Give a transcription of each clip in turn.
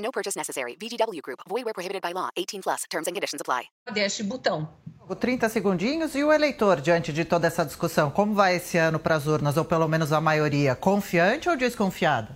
No purchase necessary. VGW Group. Void where prohibited by law. 18 plus. Terms and conditions apply. Deixe botão. 30 segundinhos e o eleitor, diante de toda essa discussão, como vai esse ano para as urnas, ou pelo menos a maioria, confiante ou desconfiado?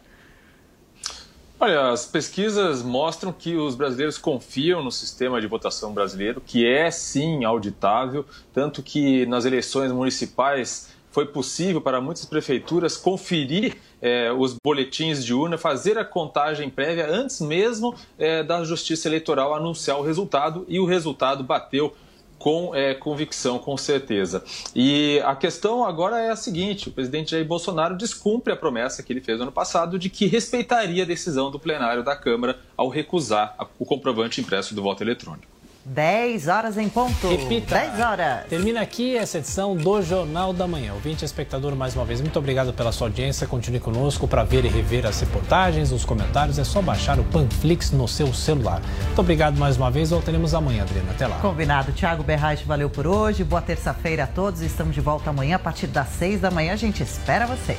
Olha, as pesquisas mostram que os brasileiros confiam no sistema de votação brasileiro, que é sim auditável, tanto que nas eleições municipais foi possível para muitas prefeituras conferir eh, os boletins de urna, fazer a contagem prévia antes mesmo eh, da Justiça Eleitoral anunciar o resultado e o resultado bateu com é, convicção, com certeza. E a questão agora é a seguinte: o presidente Jair Bolsonaro descumpre a promessa que ele fez no ano passado de que respeitaria a decisão do plenário da Câmara ao recusar o comprovante impresso do voto eletrônico. 10 horas em ponto. Repita. 10 horas. Termina aqui essa edição do Jornal da Manhã. Ouvinte espectador, mais uma vez, muito obrigado pela sua audiência. Continue conosco para ver e rever as reportagens, os comentários. É só baixar o Panflix no seu celular. Muito obrigado mais uma vez. Voltaremos amanhã, Adriana. Até lá. Combinado. Tiago Berraich, valeu por hoje. Boa terça-feira a todos. Estamos de volta amanhã a partir das 6 da manhã. A gente espera vocês.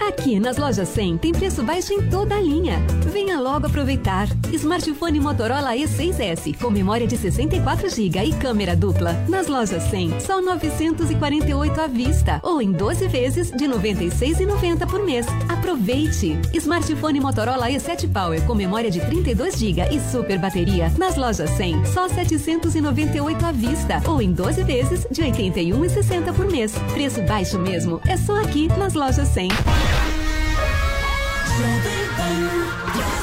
Aqui nas lojas 100 tem preço baixo em toda a linha. Venha logo aproveitar. Smartphone Motorola E6S com memória de 64 GB e câmera dupla. Nas lojas 100, só 948 à vista ou em 12 vezes de 96,90 por mês. Aproveite. Smartphone Motorola E7 Power com memória de 32 GB e super bateria. Nas lojas 100, só 798 à vista ou em 12 vezes de 81,60 por mês. Preço baixo mesmo. É só aqui nas lojas 100. Fala,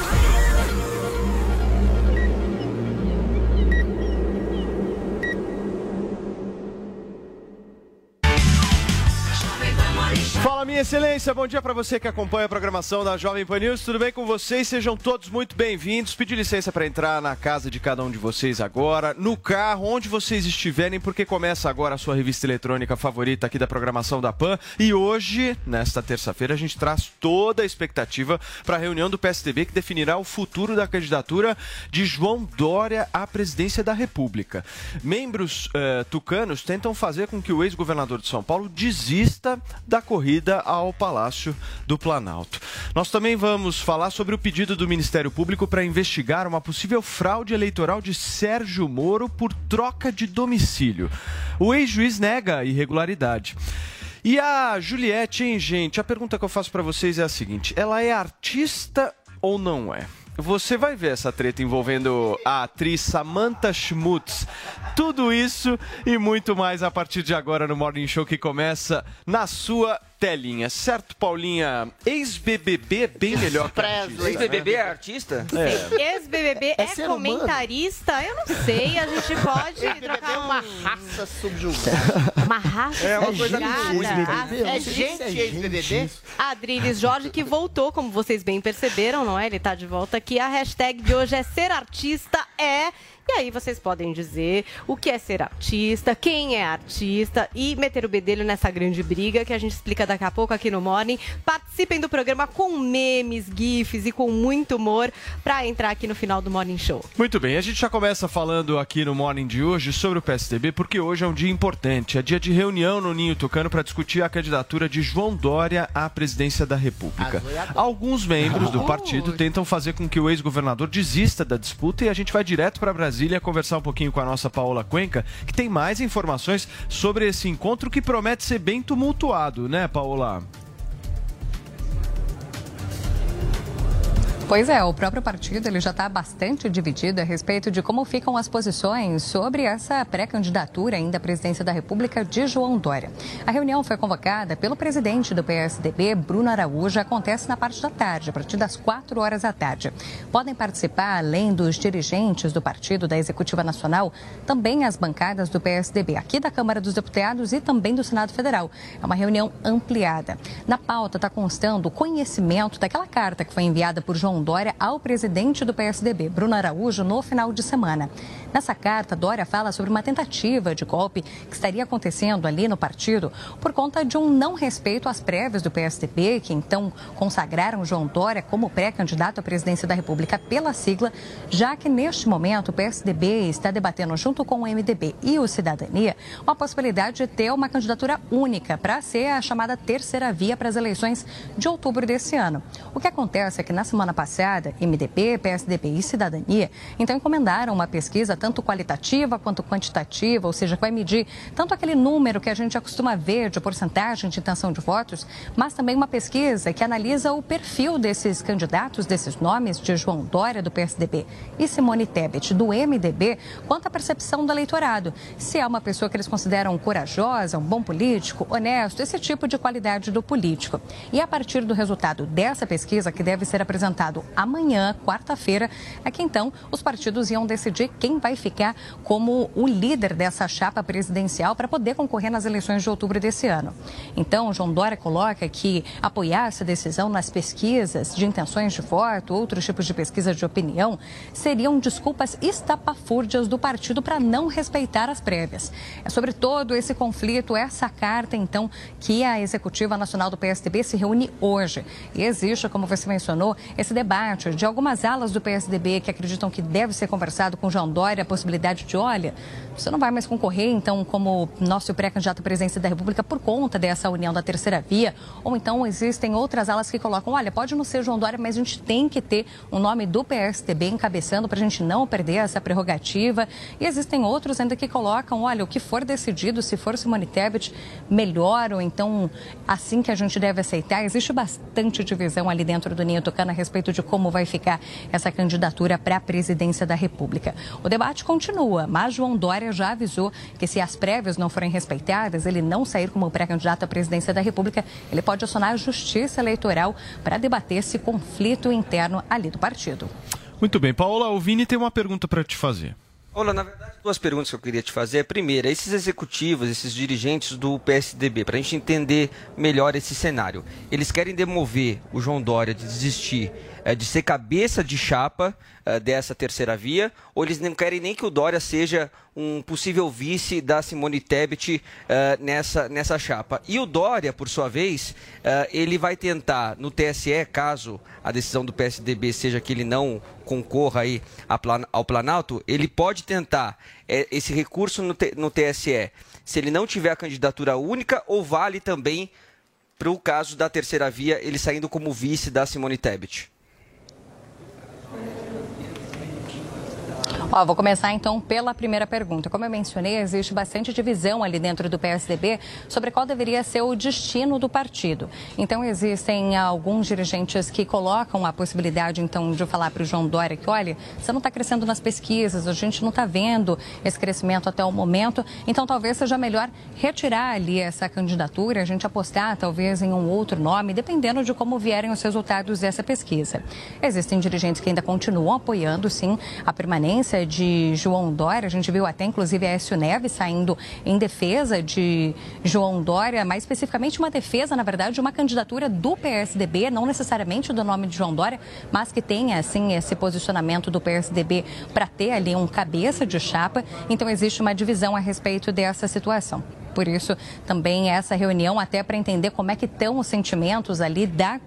minha excelência, bom dia para você que acompanha a programação da Jovem Pan News. Tudo bem com vocês? Sejam todos muito bem-vindos. Pedi licença para entrar na casa de cada um de vocês agora, no carro, onde vocês estiverem, porque começa agora a sua revista eletrônica favorita aqui da programação da Pan. E hoje, nesta terça-feira, a gente traz toda a expectativa para a reunião do PSDB que definirá o futuro da candidatura de João Dória à presidência da República. Membros eh, tucanos tentam fazer com que o ex-governador de São Paulo desista da corrida ao Palácio do Planalto. Nós também vamos falar sobre o pedido do Ministério Público para investigar uma possível fraude eleitoral de Sérgio Moro por troca de domicílio. O ex-juiz nega a irregularidade. E a Juliette, hein, gente? A pergunta que eu faço para vocês é a seguinte: ela é artista ou não é? Você vai ver essa treta envolvendo a atriz Samantha Schmutz. Tudo isso e muito mais a partir de agora no Morning Show que começa na sua telinha. Certo, Paulinha? Ex-BBB é bem melhor que artista. Ex-BBB é artista? É. Ex-BBB é, humano. comentarista? Eu não sei, a gente pode trocar uma raça subjugada. Uma raça É uma coisa subjugada. muito- Ah, É gente ex-BBB? Adriles Jorge que voltou, como vocês bem perceberam, não é? Ele tá de volta aqui. A hashtag de hoje é ser artista é... E aí vocês podem dizer o que é ser artista, quem é artista e meter o bedelho nessa grande briga que a gente explica daqui a pouco aqui no Morning. Participem do programa com memes, gifs e com muito humor para entrar aqui no final do Morning Show. Muito bem, a gente já começa falando aqui no Morning de hoje sobre o PSDB, porque hoje é um dia importante. É dia de reunião no Ninho Tucano para discutir a candidatura de João Dória à presidência da República. Alguns membros do partido tentam fazer com que o ex-governador desista da disputa e a gente vai direto para Brasília conversar um pouquinho com a nossa Paola Cuenca, que tem mais informações sobre esse encontro que promete ser bem tumultuado, né, Paola? Pois é, o próprio partido ele já está bastante dividido a respeito de como ficam as posições sobre essa pré-candidatura ainda à presidência da República de João Dória. A reunião foi convocada pelo presidente do PSDB, Bruno Araújo, acontece na parte da tarde, a partir das 4 horas da tarde. Podem participar, além dos dirigentes do partido da Executiva Nacional, também as bancadas do PSDB, aqui da Câmara dos Deputados e também do Senado Federal. É uma reunião ampliada. Na pauta está constando o conhecimento daquela carta que foi enviada por João Dória ao presidente do PSDB, Bruno Araújo, no final de semana. Nessa carta, Dória fala sobre uma tentativa de golpe que estaria acontecendo ali no partido por conta de um não respeito às prévias do PSDB, que então consagraram João Dória como pré-candidato à presidência da República pela sigla, já que neste momento o PSDB está debatendo junto com o MDB e o Cidadania uma possibilidade de ter uma candidatura única para ser a chamada terceira via para as eleições de outubro desse ano. O que acontece é que na semana passada, MDB, PSDB e Cidadania então encomendaram uma pesquisa tanto qualitativa quanto quantitativa, ou seja, que vai medir tanto aquele número que a gente acostuma ver de porcentagem de intenção de votos, mas também uma pesquisa que analisa o perfil desses candidatos, desses nomes de João Dória, do PSDB, e Simone Tebet, do MDB, quanto à percepção do eleitorado. Se é uma pessoa que eles consideram corajosa, um bom político, honesto, esse tipo de qualidade do político. E a partir do resultado dessa pesquisa, que deve ser apresentado amanhã, quarta-feira, é que então os partidos iam decidir quem vai vai ficar como o líder dessa chapa presidencial para poder concorrer nas eleições de outubro desse ano. Então, João Dória coloca que apoiar essa decisão nas pesquisas de intenções de voto, outros tipos de pesquisa de opinião, seriam desculpas estapafúrdias do partido para não respeitar as prévias. É sobre todo esse conflito, essa carta, então, que a Executiva Nacional do PSDB se reúne hoje. E existe, como você mencionou, esse debate de algumas alas do PSDB que acreditam que deve ser conversado com João Dória a possibilidade de, olha, você não vai mais concorrer, então, como nosso pré-candidato à presidência da República por conta dessa união da terceira via, ou então existem outras alas que colocam, olha, pode não ser João Dória, mas a gente tem que ter o nome do PSDB encabeçando para a gente não perder essa prerrogativa. E existem outros ainda que colocam, olha, o que for decidido, se for Simone Tebet, melhor, ou então assim que a gente deve aceitar. Existe bastante divisão ali dentro do Ninho Tucano a respeito de como vai ficar essa candidatura para a presidência da República. O debate continua, mas João Dória já avisou que se as prévias não forem respeitadas, ele não sair como pré-candidato à presidência da República, ele pode acionar a justiça eleitoral para debater esse conflito interno ali do partido. Muito bem, Paola, o Vini tem uma pergunta para te fazer. Olá, na verdade, duas perguntas que eu queria te fazer. A primeira, esses executivos, esses dirigentes do PSDB, para a gente entender melhor esse cenário, eles querem demover o João Dória de desistir de ser cabeça de chapa é, dessa terceira via, ou eles não querem nem que o Dória seja um possível vice da Simone Tebet é, nessa, nessa chapa. E o Dória, por sua vez, ele vai tentar no TSE, caso a decisão do PSDB seja que ele não concorra aí ao Planalto, ele pode tentar esse recurso no, no TSE se ele não tiver a candidatura única ou vale também para o caso da terceira via, ele saindo como vice da Simone Tebet? Thank you. Ó, vou começar então pela primeira pergunta. Como eu mencionei, existe bastante divisão ali dentro do PSDB sobre qual deveria ser o destino do partido. Então existem alguns dirigentes que colocam a possibilidade então de falar para o João Dória que, olha, você não está crescendo nas pesquisas, a gente não está vendo esse crescimento até o momento, então talvez seja melhor retirar ali essa candidatura, a gente apostar talvez em um outro nome, dependendo de como vierem os resultados dessa pesquisa. Existem dirigentes que ainda continuam apoiando, sim, a permanência de João Dória. A gente viu até, inclusive, a Écio Neves saindo em defesa de João Dória, mais especificamente uma defesa, na verdade, de uma candidatura do PSDB, não necessariamente do nome de João Dória, mas que tenha, assim, esse posicionamento do PSDB para ter ali um cabeça de chapa. Então, existe uma divisão a respeito dessa situação. Por isso, também essa reunião, até para entender como é que estão os sentimentos ali da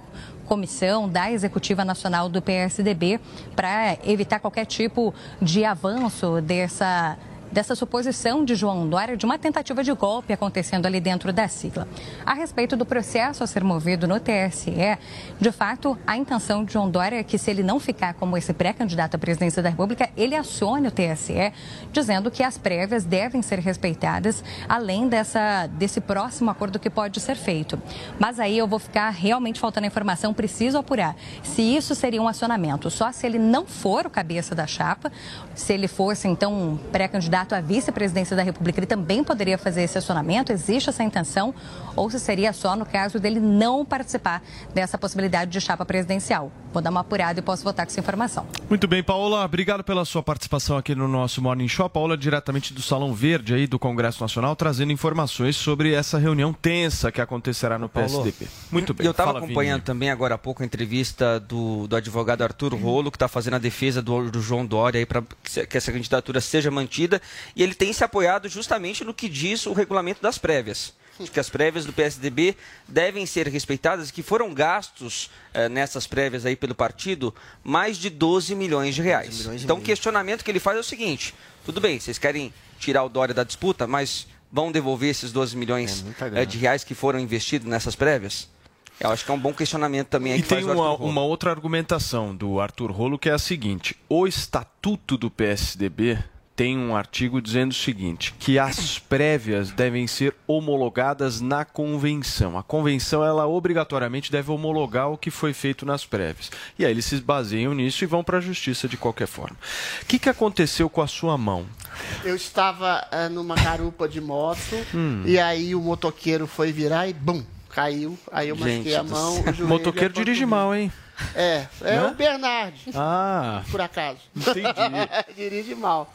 comissão da Executiva Nacional do PSDB para evitar qualquer tipo de avanço dessa dessa suposição de João Dória de uma tentativa de golpe acontecendo ali dentro da sigla. A respeito do processo a ser movido no TSE, de fato, a intenção de João Dória é que, se ele não ficar como esse pré-candidato à presidência da República, ele acione o TSE, dizendo que as prévias devem ser respeitadas, além dessa, desse próximo acordo que pode ser feito. Mas aí eu vou ficar realmente faltando informação, preciso apurar se isso seria um acionamento. Só se ele não for o cabeça da chapa, se ele fosse, então, um pré-candidato à vice-presidência da República, ele também poderia fazer esse acionamento, existe essa intenção, ou se seria só no caso dele não participar dessa possibilidade de chapa presidencial. Vou dar uma apurada e posso votar com essa informação. Muito bem, Paola, obrigado pela sua participação aqui no nosso Morning Show. Paola, diretamente do Salão Verde aí do Congresso Nacional, trazendo informações sobre essa reunião tensa que acontecerá no PSDB. Muito bem. Eu estava acompanhando Vini. também agora há pouco a entrevista do, do advogado Arthur Rolo, que está fazendo a defesa do, do João Dória aí para que essa candidatura seja mantida. E ele tem se apoiado justamente no que diz o regulamento das prévias. De que as prévias do PSDB devem ser respeitadas, que foram gastos eh, nessas prévias aí pelo partido mais de 12 milhões de reais. então o questionamento que ele faz é o seguinte: tudo bem, vocês querem tirar o Dória da disputa, mas vão devolver esses 12 milhões eh, de reais que foram investidos nessas prévias? Eu acho que é um bom questionamento também. aí E que tem uma, uma outra argumentação do Arthur Rolo que é a seguinte: o estatuto do PSDB tem um artigo dizendo o seguinte, que as prévias devem ser homologadas na convenção. A convenção ela obrigatoriamente deve homologar o que foi feito nas prévias. E aí eles se baseiam nisso e vão para a justiça de qualquer forma. O que, que aconteceu com a sua mão? Eu estava ah, numa garupa de moto Hum. e aí o motoqueiro foi virar e bum, caiu. Aí eu machuquei Gente a do mão. Motoqueiro a dirige mal, hein? É, é Né? o Bernard. Ah. Por acaso. Entendi. dirige mal.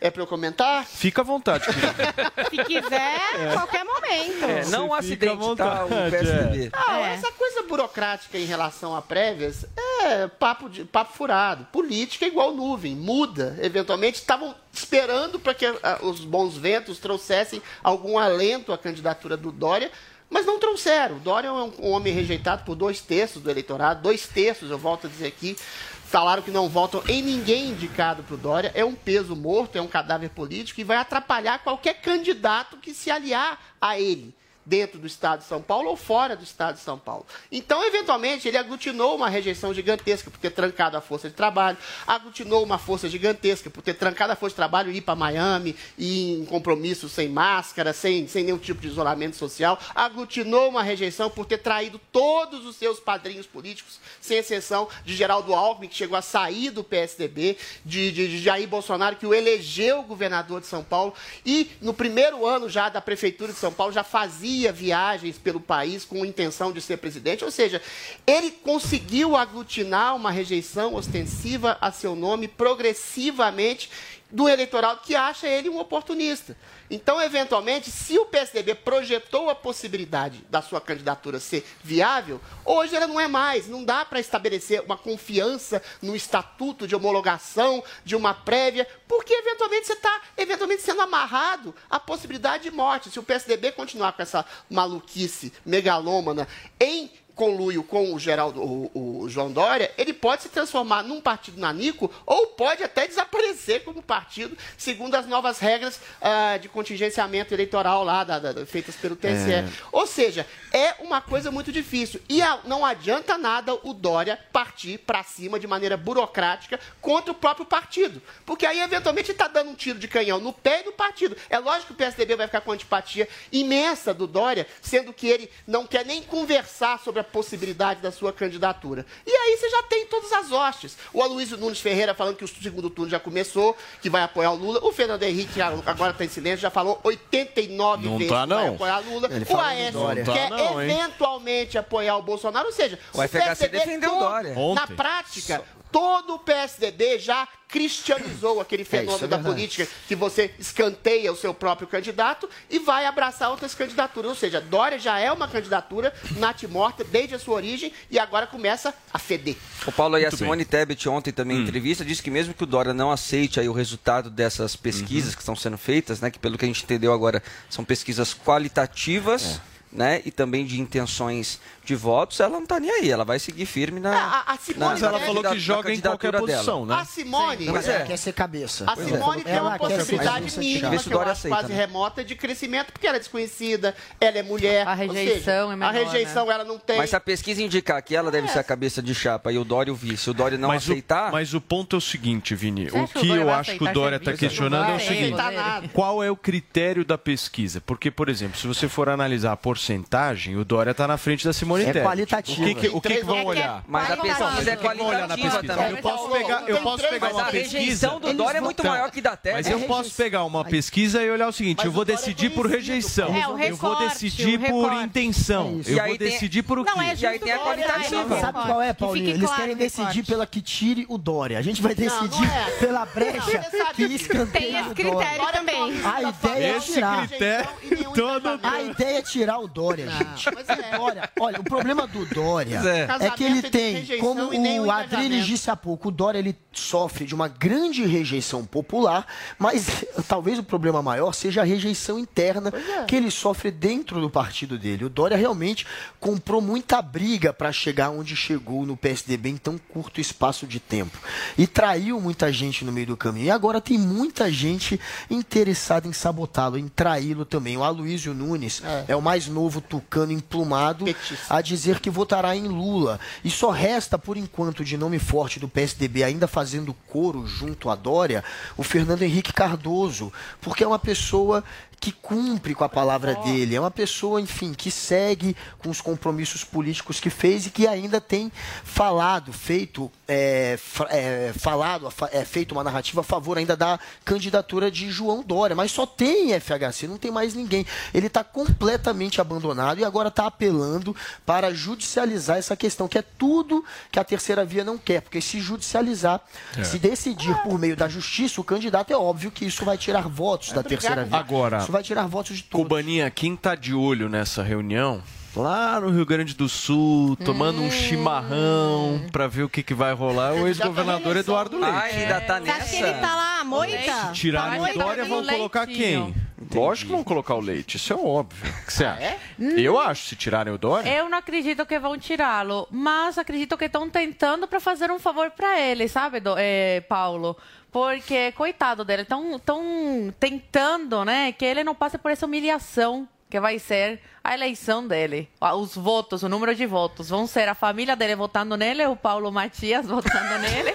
É pra eu comentar? Fica à vontade. Se quiser, É. qualquer momento. É, não Você fica à acidente, tá? O vontade, PSDB. Não, É. essa coisa burocrática em relação a prévias é papo, de, papo furado. Política é igual nuvem, muda. Eventualmente estavam esperando para que ah, os bons ventos trouxessem algum alento à candidatura do Dória, mas não trouxeram. O Dória é um, homem rejeitado por dois terços do eleitorado, dois terços, eu volto a dizer aqui. Falaram que não votam em ninguém indicado para o Dória. É um peso morto, é um cadáver político e vai atrapalhar qualquer candidato que se aliar a ele dentro do estado de São Paulo ou fora do estado de São Paulo. Então, eventualmente, ele aglutinou uma rejeição gigantesca por ter trancado a força de trabalho, aglutinou uma força gigantesca por ter trancado a força de trabalho e ir para Miami, ir em compromissos sem máscara, sem, sem nenhum tipo de isolamento social, aglutinou uma rejeição por ter traído todos os seus padrinhos políticos, sem exceção de Geraldo Alckmin, que chegou a sair do PSDB, de, de, de Jair Bolsonaro, que o elegeu governador de São Paulo, e no primeiro ano já da Prefeitura de São Paulo já fazia viagens pelo país com intenção de ser presidente, ou seja, ele conseguiu aglutinar uma rejeição ostensiva a seu nome progressivamente do eleitorado que acha ele um oportunista. Então, eventualmente, se o PSDB projetou a possibilidade da sua candidatura ser viável, hoje ela não é mais. Não dá para estabelecer uma confiança no estatuto de homologação de uma prévia, porque eventualmente você está eventualmente sendo amarrado à possibilidade de morte. Se o PSDB continuar com essa maluquice megalômana em conluio com o Geraldo, o, o João Dória, ele pode se transformar num partido nanico ou pode até desaparecer como partido, segundo as novas regras ah, de contingenciamento eleitoral lá da- da- feitas pelo TSE. É. Ou seja, é uma coisa muito difícil. E a- não adianta nada o Dória partir para cima de maneira burocrática contra o próprio partido. Porque aí, eventualmente, ele está dando um tiro de canhão no pé e no partido. É lógico que o PSDB vai ficar com antipatia imensa do Dória, sendo que ele não quer nem conversar sobre a possibilidade da sua candidatura. E aí você já tem todas as hostes. O Aloysio Nunes Ferreira falando que o segundo turno já começou, que vai apoiar o Lula. O Fernando Henrique agora está em silêncio, já falou 89 Não vezes tá, que vai não. apoiar Lula. Ele O Aécio Dória. quer Não tá, não, eventualmente apoiar o Bolsonaro. Ou seja, O FHC defendeu o Dória. Na prática, todo o PSDB já cristianizou aquele fenômeno isso é da política que você escanteia o seu próprio candidato e vai abraçar outras candidaturas. Ou seja, Dória já é uma candidatura natimorta desde a sua origem e agora começa a feder. O Paulo e a Muito Simone Tebet ontem também em entrevista disse que mesmo que o Dória não aceite aí o resultado dessas pesquisas que estão sendo feitas, né, que pelo que a gente entendeu agora são pesquisas qualitativas, né, e também de intenções de votos, ela não tá nem aí. Ela vai seguir firme na. A, a Simone Mas ela falou que joga em qualquer posição, né? A Simone, Mas é. ela quer ser cabeça. a Simone tem Ela uma possibilidade mínima, que eu Dória acho aceita, quase né? remota, de crescimento, porque ela é desconhecida, ela é mulher. A ou seja, rejeição é menor, A rejeição ela não tem. Mas se a pesquisa indicar que ela deve ser a cabeça de chapa e o Dória o vice, o Dória não mas aceitar. O, mas o ponto é o seguinte, Vini. Você O que que eu acho que o Dória está questionando é o seguinte: qual é o critério da pesquisa? Porque, por exemplo, se você for analisar a porcentagem, o Dória está na frente da Simone É Tebet. qualitativa. O que, que, o que, que vão É é olhar? Mas a pesquisa é Vão olhar na qualitativa pesquisa. também. Eu posso pegar, eu posso pegar Mas uma a pesquisa. rejeição do Dória é muito maior que da Tebet. Mas eu posso pegar uma pesquisa e olhar o seguinte: eu vou decidir por rejeição. É, Eu vou decidir por intenção. Eu vou decidir por o quê? Não, é E aí tem a qualitativa. é, Sabe qual é, Paulinho? Eles querem decidir pela que tire o Dória. A gente vai decidir é. pela brecha que escanteia Tem o esse Dória. critério também. A ideia é tirar. critério todo. A ideia é tirar o Dória, gente. é. Dória, olha, o problema do Dória é. é. que ele de tem, como o Adriles disse há pouco, o Dória ele sofre de uma grande rejeição popular, mas talvez o problema maior seja a rejeição interna é. que ele sofre dentro do partido dele. O Dória realmente comprou muita briga para chegar onde chegou no PSDB em tão curto espaço de tempo. E traiu muita gente no meio do caminho. E agora tem muita gente interessada em sabotá-lo, em traí-lo também. O Aloysio Nunes é. o mais novo tucano emplumado a dizer que votará em Lula. E só resta, por enquanto, de nome forte do PSDB, ainda fazendo coro junto a Dória, o Fernando Henrique Cardoso, porque é uma pessoa que cumpre com a palavra dele, é uma pessoa, enfim, que segue com os compromissos políticos que fez e que ainda tem falado, feito, é, é, falado, fa- é, feito uma narrativa a favor ainda da candidatura de João Dória, mas só tem FHC, não tem mais ninguém. Ele está completamente abandonado e agora está apelando para judicializar essa questão, que é tudo que a terceira via não quer, porque se judicializar, É. se decidir por meio da justiça, o candidato é óbvio que isso vai tirar votos da terceira via. Agora, Isso vai tirar votos de todos. Cubaninha, quem tá de olho nessa reunião, lá no Rio Grande do Sul, tomando um chimarrão pra ver o que, que vai rolar, é o ex-governador Eduardo Leite. Ah, ele ainda tá Você acha que ele tá lá, moita? Se tirarem Tá o Dória, vão colocar quem? Lógico que vão colocar o Leite, isso é óbvio. O que você acha? é? Eu acho, se tirarem o Dória. Eu não acredito que vão tirá-lo, mas acredito que estão tentando para fazer um favor para ele, sabe, do- eh, Paulo? Porque, coitado dele, estão tentando, né, que ele não passe por essa humilhação que vai ser a eleição dele. Ah, Os votos, o número de votos, vão ser a família dele votando nele, o Paulo Matias votando nele,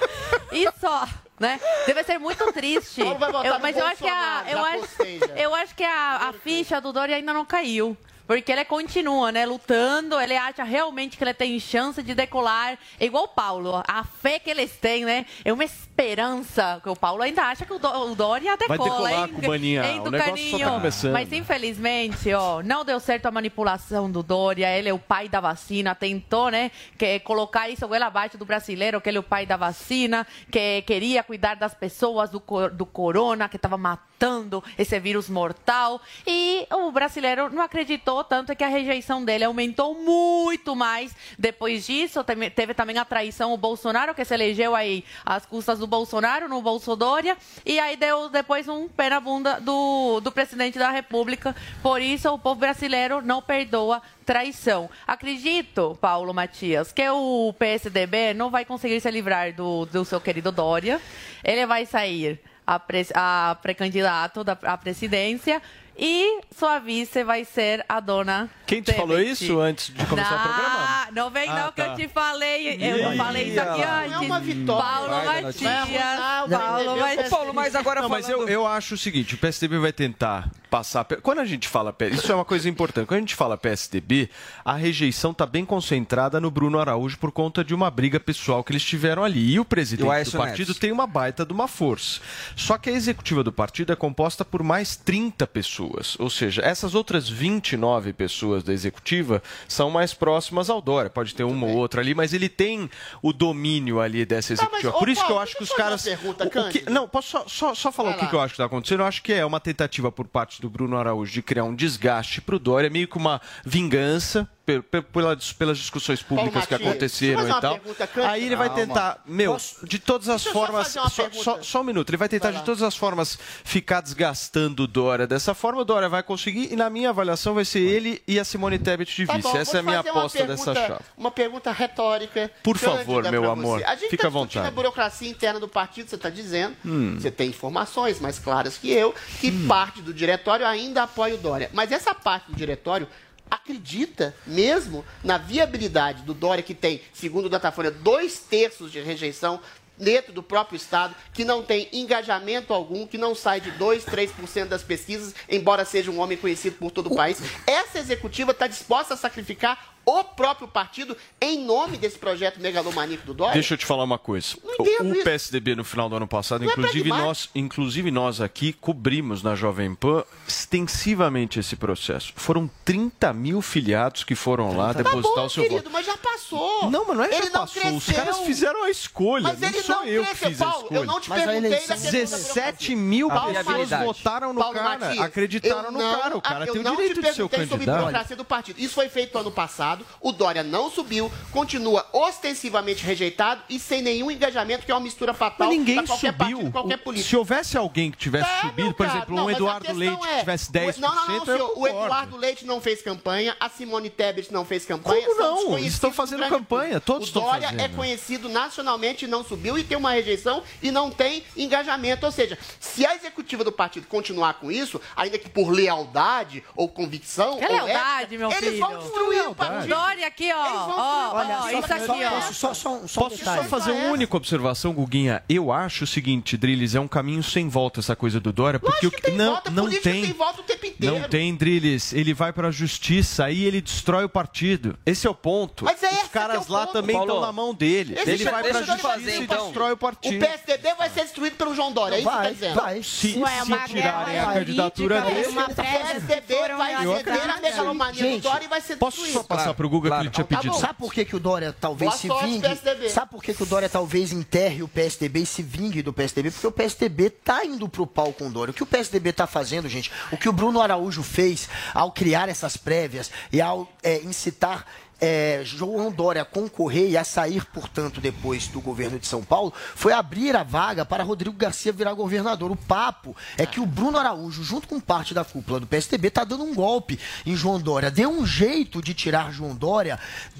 e só. Né? Deve ser muito triste. Paulo vai votar Eu- mas eu acho que a, eu já acho, postei já. eu acho que a, a ficha do Dória ainda não caiu. Porque ele continua, né, lutando, ele acha realmente que ele tem chance de decolar, é igual o Paulo, a fé que eles têm, né, é uma esperança, que o Paulo ainda acha que o, Dó- o Dória Vai decola, decolar, hein, Cubaninha, hein, o do negócio só tá começando. Mas infelizmente, ó, não deu certo a manipulação do Dória, ele é o pai da vacina, tentou, né, que, colocar isso goela abaixo do brasileiro, que ele é o pai da vacina, que queria cuidar das pessoas do, do corona, que estava matando esse vírus mortal, e o brasileiro não acreditou tanto que a rejeição dele aumentou muito mais. Depois disso, teve, também a traição o Bolsonaro, que se elegeu aí às custas do Bolsonaro, no Bolsodória, e aí deu depois um pé na bunda do, do presidente da República. Por isso, o povo brasileiro não perdoa traição. Acredito, Paulo Matias, que o PSDB não vai conseguir se livrar do, do seu querido Dória. Ele vai sair a, pre, a pré-candidato da presidência e sua vice vai ser a dona Quem te falou isso antes de começar o programa? Ah, Não vem Ah, não, que tá. eu te falei. Eu Ih, falei isso aqui antes. Não é uma vitória. Paulo Matias. Paulo Matias. Paulo, mas agora Não, mas eu, eu acho o seguinte, o PSDB vai tentar passar... Quando a gente fala... Isso é uma coisa importante. Quando a gente fala PSDB, a rejeição está bem concentrada no Bruno Araújo por conta de uma briga pessoal que eles tiveram ali. E o presidente o do partido Neves. tem uma baita de uma força. Só que a executiva do partido é composta por mais 30 pessoas. Ou seja, essas outras 29 pessoas da executiva são mais próximas ao Dória. Pode ter uma ou outra ali, mas ele tem o domínio ali dessa Tá, mas, executiva. por isso que eu acho que os caras... pergunta, o- o que-. Não, posso só, só, só falar Vai o que, que eu acho que está acontecendo? Eu acho que é uma tentativa por parte do Bruno Araújo de criar um desgaste para o Dória, meio que uma vingança pelas, pelas discussões públicas que Matias, aconteceram e tal. Aí ele vai Calma. tentar, meu, de todas as formas. Só, só- só um minuto. Ele vai tentar de todas as formas ficar desgastando o Dória dessa forma. O Dória vai conseguir e, na minha avaliação, vai ser ele e a Simone Tebet de Tá vice. bom, Essa é a minha aposta dessa chave. Uma pergunta retórica. Por favor, meu amor. A fica está à a vontade. burocracia interna do partido, você está dizendo. Hum. Você tem informações mais claras que eu, que parte do diretório ainda apoia o Dória. Mas essa parte do diretório acredita mesmo na viabilidade do Dória, que tem, segundo o Datafolha, dois terços de rejeição dentro do próprio Estado, que não tem engajamento algum, que não sai de 2, 3% das pesquisas, embora seja um homem conhecido por todo o país. Essa executiva está disposta a sacrificar o próprio partido em nome desse projeto megalomaníaco do Dória? Deixa eu te falar uma coisa. O isso. PSDB no final do ano passado, Não é inclusive pragmático. nós, inclusive nós aqui cobrimos na Jovem Pan extensivamente esse processo. Foram 30 mil filiados que foram lá Tá depositar bom, o seu querido, voto. mas já passou. Não, mas não é ele já passou. Os caras cresceu. fizeram a escolha. Mas não ele sou não eu que cresceu, fiz a Paulo, escolha. eu não te Mas a perguntei eleição- da questão da 17 mil pessoas votaram no Paulo cara, Matias, acreditaram no não- cara. O cara eu tem o direito de ser o sobre candidato. burocracia do partido. Isso foi feito ano passado. O Dória não subiu, continua ostensivamente rejeitado e sem nenhum engajamento, que é uma mistura fatal Mas ninguém para qualquer subiu. partido, qualquer O- político. Se houvesse alguém que tivesse É, subido, por exemplo, não, um Eduardo Leite que é, tivesse o- 10%, Não, não, não, eu senhor. O. Eduardo Leite não fez campanha, a Simone Tebet não fez campanha. Como são não? Estão do fazendo campanha, todos o estão Dória fazendo. é conhecido nacionalmente e não subiu e tem uma rejeição e não tem engajamento. Ou seja, se a executiva do partido continuar com isso, ainda que por lealdade ou convicção. Que ou lealdade, ética, meu eles filho. vão destruir o partido. Dória aqui, ó. Ó, Olha, ó, só- isso aqui, só- ó. posso- só- só só Posso detalhe. só fazer uma única observação, Guguinha? Eu acho o seguinte, Drilis, é um caminho sem volta essa coisa do Dória, porque o que não volta, não tem tem volta o tempo inteiro. não tem Drilis, ele vai pra justiça aí ele destrói o partido. Esse é o ponto. Mas é Os caras que é lá ponto. também estão na mão dele. Esse ele vai eu justiça fazer, e então. destrói o partido. O PSDB vai ser destruído pelo João Dória, é isso que está dizendo? vai. Se, Ué, é se tirarem a candidatura política, dele, uma O PSDB vai ceder a megalomania do Dória e vai ser posso destruído. só passar pro Guga que ele tinha Tá pedido? bom. Sabe por que, que o Dória talvez Boa se vingue? Sabe por que, que o Dória talvez enterre o PSDB e se vingue do PSDB? Porque o PSDB tá indo pro pau com o Dória. O que o PSDB tá fazendo, gente, o que o Bruno Araújo fez ao criar essas prévias e ao é, incitar é, João Dória concorrer e a sair, portanto, depois do governo de São Paulo, foi abrir a vaga para Rodrigo Garcia virar governador. O papo é que o Bruno Araújo, junto com parte da cúpula do PSDB, está dando um golpe em João Dória. Deu um jeito de tirar João Dória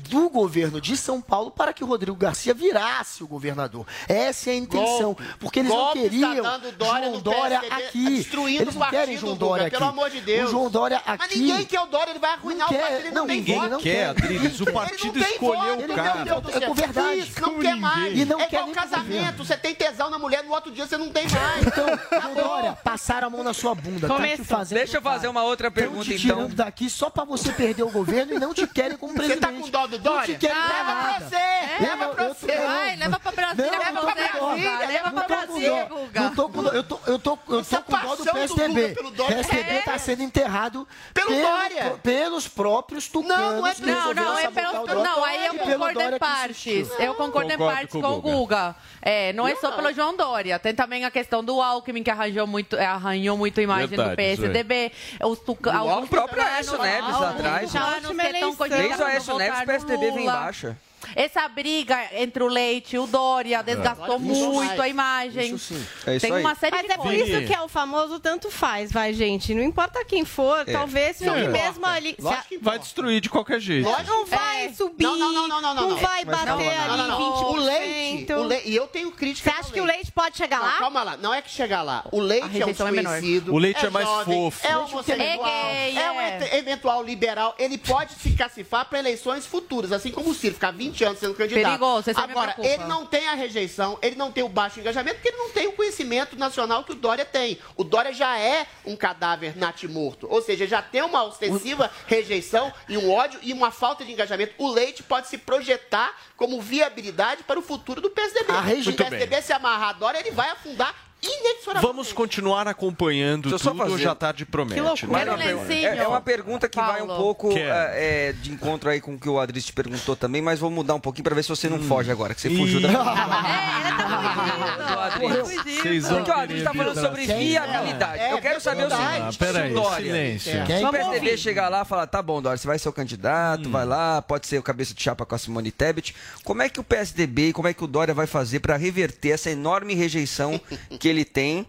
do governo de São Paulo para que o Rodrigo Garcia virasse o governador. Essa é a intenção. Golpe. Porque eles Golpe não está queriam dando Dória João Dória PSDB, aqui. destruindo Eles o não querem partido, João Guga, Dória aqui. pelo amor de Deus. O João Dória aqui. Mas ninguém quer o Dória, ele vai arruinar Não o quer, partido, ele não, não, tem ninguém voto. quer, Adriles, o Ele partido não tem escolheu voto, o ele cara. não É com verdade. Isso, não Com quer mais. E não é quer igual casamento, você tem tesão na mulher, no outro dia você não tem mais. Então, Dória, passaram a mão na sua bunda. Tá Deixa eu fazer uma outra Estão pergunta, te então. tirando daqui só pra você perder o governo e não te querem como Você presidente. tá com dó do Não Dória? te querem Leva pra nada. você, leva não- pra eu você. Vai, leva pra Brasília, Não, leva não pra tô com dó. Brasília, leva Não pra Brasília. Guga. Não tô com dó. Eu tô, eu tô, eu tô com dó do PSDB. Dória PSDB tá sendo enterrado Pelo Dória. pelos próprios tucanos. Não, não é Não, resolveram não, é pelo, Dória não, aí eu concordo em partes. Eu concordo, em partes com o Guga. É, não é só não. pelo João Dória. Tem também a questão do Alckmin, que arranjou muito, é, arranhou muito a imagem Verdade, do PSDB. Os tuca, O próprio Aécio Neves atrás. Desde o Aécio Neves, o PSDB vem Lula. baixa. Essa briga entre o Leite e o Dória desgastou Isso muito a imagem. Isso sim. É isso Tem aí. uma série Mas de é por coisas. isso que é o famoso tanto faz, vai, gente. Não importa quem for, talvez fique É. mesmo ali. Lógico que Vai destruir de qualquer jeito. Lógico Não vai É. subir. Não, não, não, não, não, não, não. vai bater ali Não, não, não. 20%. O leite, o leite, e eu tenho crítica Você acha que o leite pode chegar Não, lá? calma lá, não é que chegar lá. O leite é um rejeição é desconhecido. O leite é mais jovem, fofo. É homossexual. É é um é. eventual liberal. Ele pode se cacifar para eleições futuras, assim como o Ciro, ficar 20 anos sendo candidato. Perigoso, esse me Agora, preocupa. ele não tem a rejeição, ele não tem o baixo engajamento, porque ele não tem o conhecimento nacional que o Dória tem. O Dória já é um cadáver natimorto. Ou seja, já tem uma ostensiva rejeição e um ódio e uma falta de engajamento. O Leite pode se projetar como viabilidade para o futuro do PSDB. A reje- Se o PSDB se amarrar a Dória, ele vai afundar. Vamos continuar acompanhando Deixa eu só tudo, fazer- já tarde promete. né? Mas uma pergunta- é, é uma pergunta que vai um pouco é, é, de encontro aí com o que o Adris te perguntou também, mas vou mudar um pouquinho para ver se você não foge agora, que você fugiu da. Vocês vão Porque o Adris está falando sobre viabilidade. É, Eu quero saber o seguinte: Ah, peraí, Dória, silêncio. se Quem? PSDB ouvir. chegar lá e falar, tá bom, Dória, você vai ser o candidato, vai lá, pode ser o cabeça de chapa com a Simone Tebet. Como é que o PSDB e como é que o Dória vai fazer para reverter essa enorme rejeição que ele tem?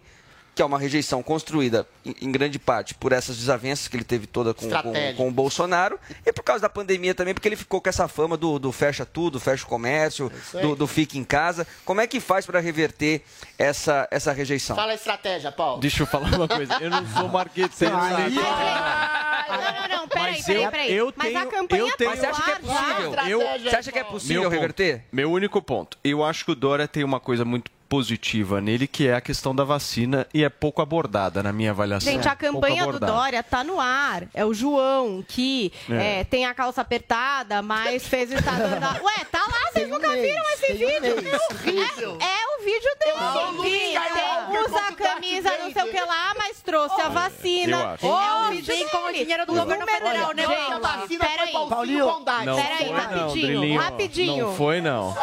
Que é uma rejeição construída, em, grande parte, por essas desavenças que ele teve toda com, com, com o Bolsonaro e por causa da pandemia também, porque ele ficou com essa fama do, do fecha tudo, fecha o comércio, aí. do, do fique em casa. Como é que faz para reverter essa, essa rejeição? Fala a estratégia, Paulo. Deixa eu falar uma coisa. Eu não sou marqueteiro. Não, Não, não, não, peraí, Mas peraí, eu- peraí. eu Mas a tenho- campanha eu tenho- Mas você acha que é possível? Eu- Você acha que é possível Meu reverter? ponto, meu único ponto. Eu acho que o Dória tem uma coisa muito positiva nele, que é a questão da vacina, e é pouco abordada na minha avaliação. Gente, a Pouco campanha do. Dória tá no ar. É o João, que É. é, tem a calça apertada, mas fez o estado da... Ué, tá lá, vocês nunca viram esse vídeo? Horrível. É, é o vídeo dele. Eu sou o Luke Que Skywalker tem- usa a camisa, não sei o que lá, mas trouxe a Eu vacina. acho. É o Oh, vídeo sim, com o dinheiro do Os governo federal, né? Gente, A vacina foi peraí. auxílio Paulinho, bondade. Não Peraí, foi, não, rapidinho, rapidinho. Não foi, não.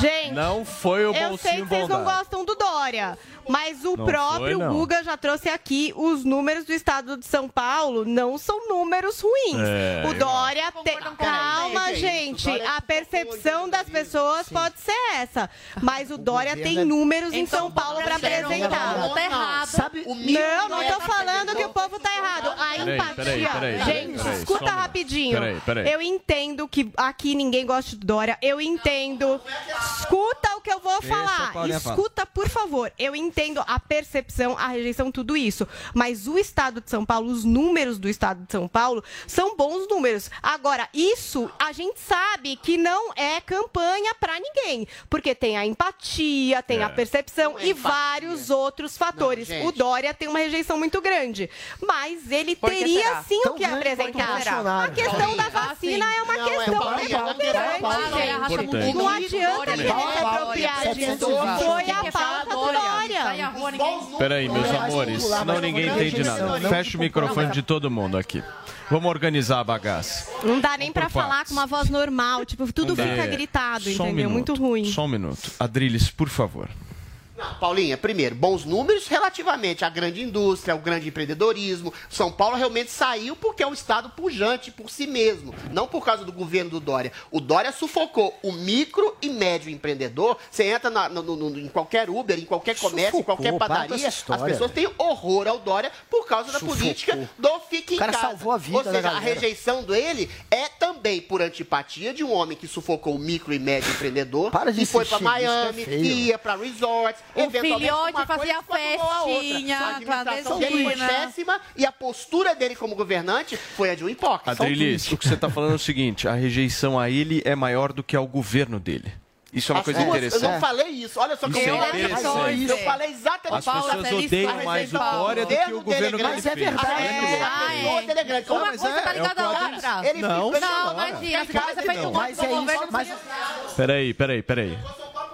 Gente, Não foi o eu bolsinho vocês não gostam do Dória, mas o Não próprio foi, não. Guga já trouxe aqui os números do estado de São Paulo não são números ruins. É, o Dória tem. Calma, gente, A percepção das pessoas pode ser essa. Mas o Dória tem é- números em Então, São Paulo para não apresentar. tá errado. Sabe, O mínimo Não, não é tô falando que o povo tá errado. A empatia. Gente, escuta um rapidinho. Peraí, peraí. Eu entendo que aqui ninguém gosta do Dória. Eu entendo. Escuta o que eu vou falar. Escuta, por favor. Eu entendo a percepção, a rejeição, tudo isso. Mas o Estado de São Paulo, os números do Estado de São Paulo, são bons números. Agora, isso a gente sabe que não é campanha pra ninguém. Porque tem a empatia, tem a É. percepção Não é e empatia. vários outros fatores. gente. o Dória tem uma rejeição muito grande. Mas ele Por teria será? sim Tão o que apresentar. A questão da Ah, vacina é uma Não, é questão é. Importante. Não adianta querer se apropriar disso. 720. Foi a pauta do a Dória. Peraí, meus amores, senão ninguém entende nada. não Fecha o microfone de todo mundo aqui. Vamos organizar a bagaça. Não dá nem pra por falar com uma voz normal. Tipo, tudo fica É, gritado, só um entendeu? Muito minuto, ruim. Só um minuto. Adriles, por favor. Não, Paulinha, primeiro, bons números relativamente à grande indústria, ao grande empreendedorismo. São Paulo realmente saiu porque é um estado pujante por si mesmo, não por causa do governo do Dória. O Dória sufocou o micro e médio empreendedor. Você entra na- no- no- em qualquer Uber, em qualquer comércio, em Sufocou, qualquer para com padaria, as pessoas têm horror ao Dória por causa da Sufocou. política do fique em O cara casa. salvou a vida Ou seja, a rejeição dele é também por antipatia de um homem que sufocou o micro e médio empreendedor Para de e foi para é Miami, feio. ia para resorts, O filhote coisa fazia festinha A administração dele foi clandestina. péssima e a postura dele como governante foi a de um hipócrita. Adrilis, o que você está falando é o seguinte: a rejeição a ele é maior do que ao governo dele. Isso é uma As coisa duas- interessante. Eu não falei isso. Olha só que Isso eu é falei interessante. isso. Eu falei exatamente As pessoas isso. odeiam mais o Dória do que o é governo ele Mas é verdade. Ah, é. é grande. Uma Mas coisa é- tá ligada é à outra. Ele Não, Não, senhora. imagina, se tivesse feito um Mas voto é do isso, governo... mas... Peraí, peraí, peraí.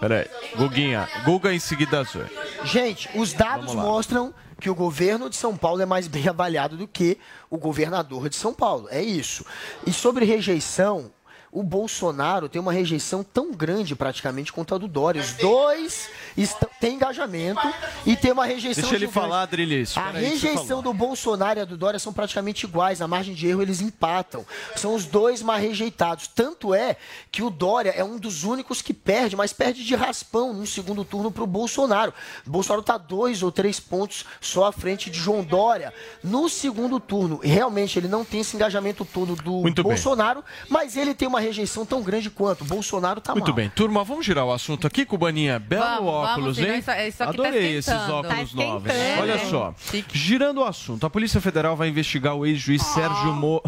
Peraí. Guguinha, Guga em seguida azul. Gente, os dados mostram que o governo de São Paulo é mais bem avaliado do que o governador de São Paulo. É isso. E sobre rejeição, o Bolsonaro tem uma rejeição tão grande praticamente quanto a do Dória. Os dois têm engajamento e tem uma rejeição Deixa ele gigante. falar, Adrilis. A rejeição do Bolsonaro e a do Dória são praticamente iguais. A margem de erro eles empatam. São os dois mais rejeitados. Tanto é que o Dória é um dos únicos que perde, mas perde de raspão no segundo turno para o Bolsonaro. O Bolsonaro está dois ou três pontos só à frente de João Dória no segundo turno. Realmente ele não tem esse engajamento todo do Muito bem. Bolsonaro, mas ele tem uma rejeição tão grande quanto. O Bolsonaro está Muito mal. bem, turma, vamos girar o assunto aqui, Cubaninha. Belo Vamos, vamos óculos, girar hein? isso- isso tá Adorei esses esquentando. óculos Tá novos. Olha só. Chique. Girando o assunto, a Polícia Federal vai investigar o ex-juiz Sérgio Moro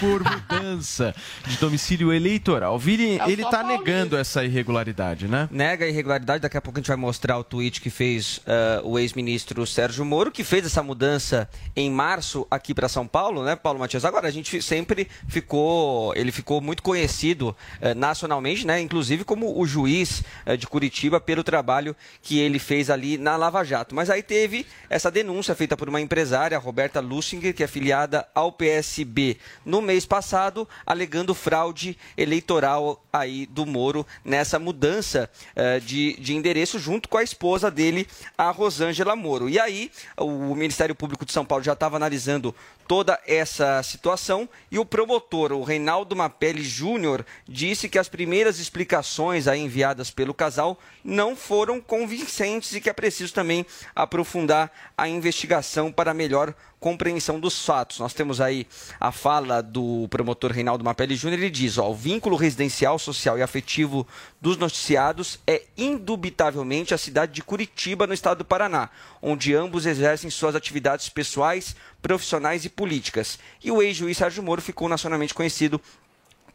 por mudança de domicílio eleitoral. Vini, É ele tá negando essa irregularidade, né? Nega a irregularidade, daqui a pouco a gente vai mostrar o tweet que fez ah, o ex-ministro Sérgio Moro, que fez essa mudança em março aqui para São Paulo, né, Paulo Matias? Agora, a gente sempre ficou, ele ficou muito conhecido eh, nacionalmente, né? inclusive como o juiz eh, de Curitiba, pelo trabalho que ele fez ali na Lava Jato. Mas aí teve essa denúncia feita por uma empresária, Roberta Lussinger, que é afiliada ao PSB no mês passado, alegando fraude eleitoral aí do Moro nessa mudança eh, de, de endereço junto com a esposa dele, a Rosângela Moro. E aí o Ministério Público de São Paulo já estava analisando toda essa situação e o promotor, o Reinaldo Mapelli Júnior, disse que as primeiras explicações enviadas pelo casal não foram convincentes e que é preciso também aprofundar a investigação para melhor compreensão dos fatos. Nós temos aí a fala do promotor Reinaldo Mapelli Júnior, ele diz, ó, o vínculo residencial, social e afetivo dos noticiados é indubitavelmente a cidade de Curitiba, no estado do Paraná, onde ambos exercem suas atividades pessoais, profissionais e políticas. E o ex-juiz Sérgio Moro ficou nacionalmente conhecido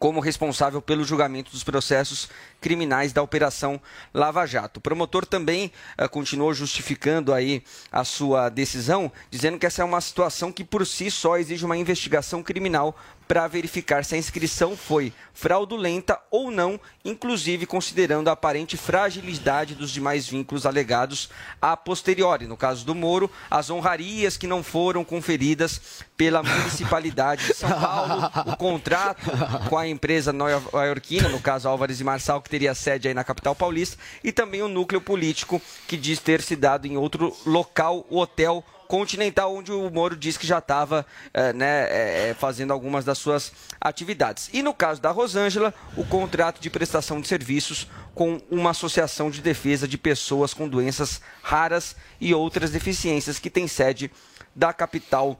como responsável pelo julgamento dos processos criminais da Operação Lava Jato. O promotor também uh, continuou justificando aí a sua decisão, dizendo que essa é uma situação que por si só exige uma investigação criminal para verificar se a inscrição foi fraudulenta ou não, inclusive considerando a aparente fragilidade dos demais vínculos alegados a posteriori. No caso do Moro, as honrarias que não foram conferidas pela municipalidade de São Paulo, o contrato com a empresa nova-iorquina, no caso Álvares e Marçal, que teria sede aí na capital paulista, e também o núcleo político que diz ter se dado em outro local, o hotel Continental, onde o Moro diz que já estava é, né, é, fazendo algumas das suas atividades. E no caso da Rosângela, o contrato de prestação de serviços com uma associação de defesa de pessoas com doenças raras e outras deficiências que tem sede da capital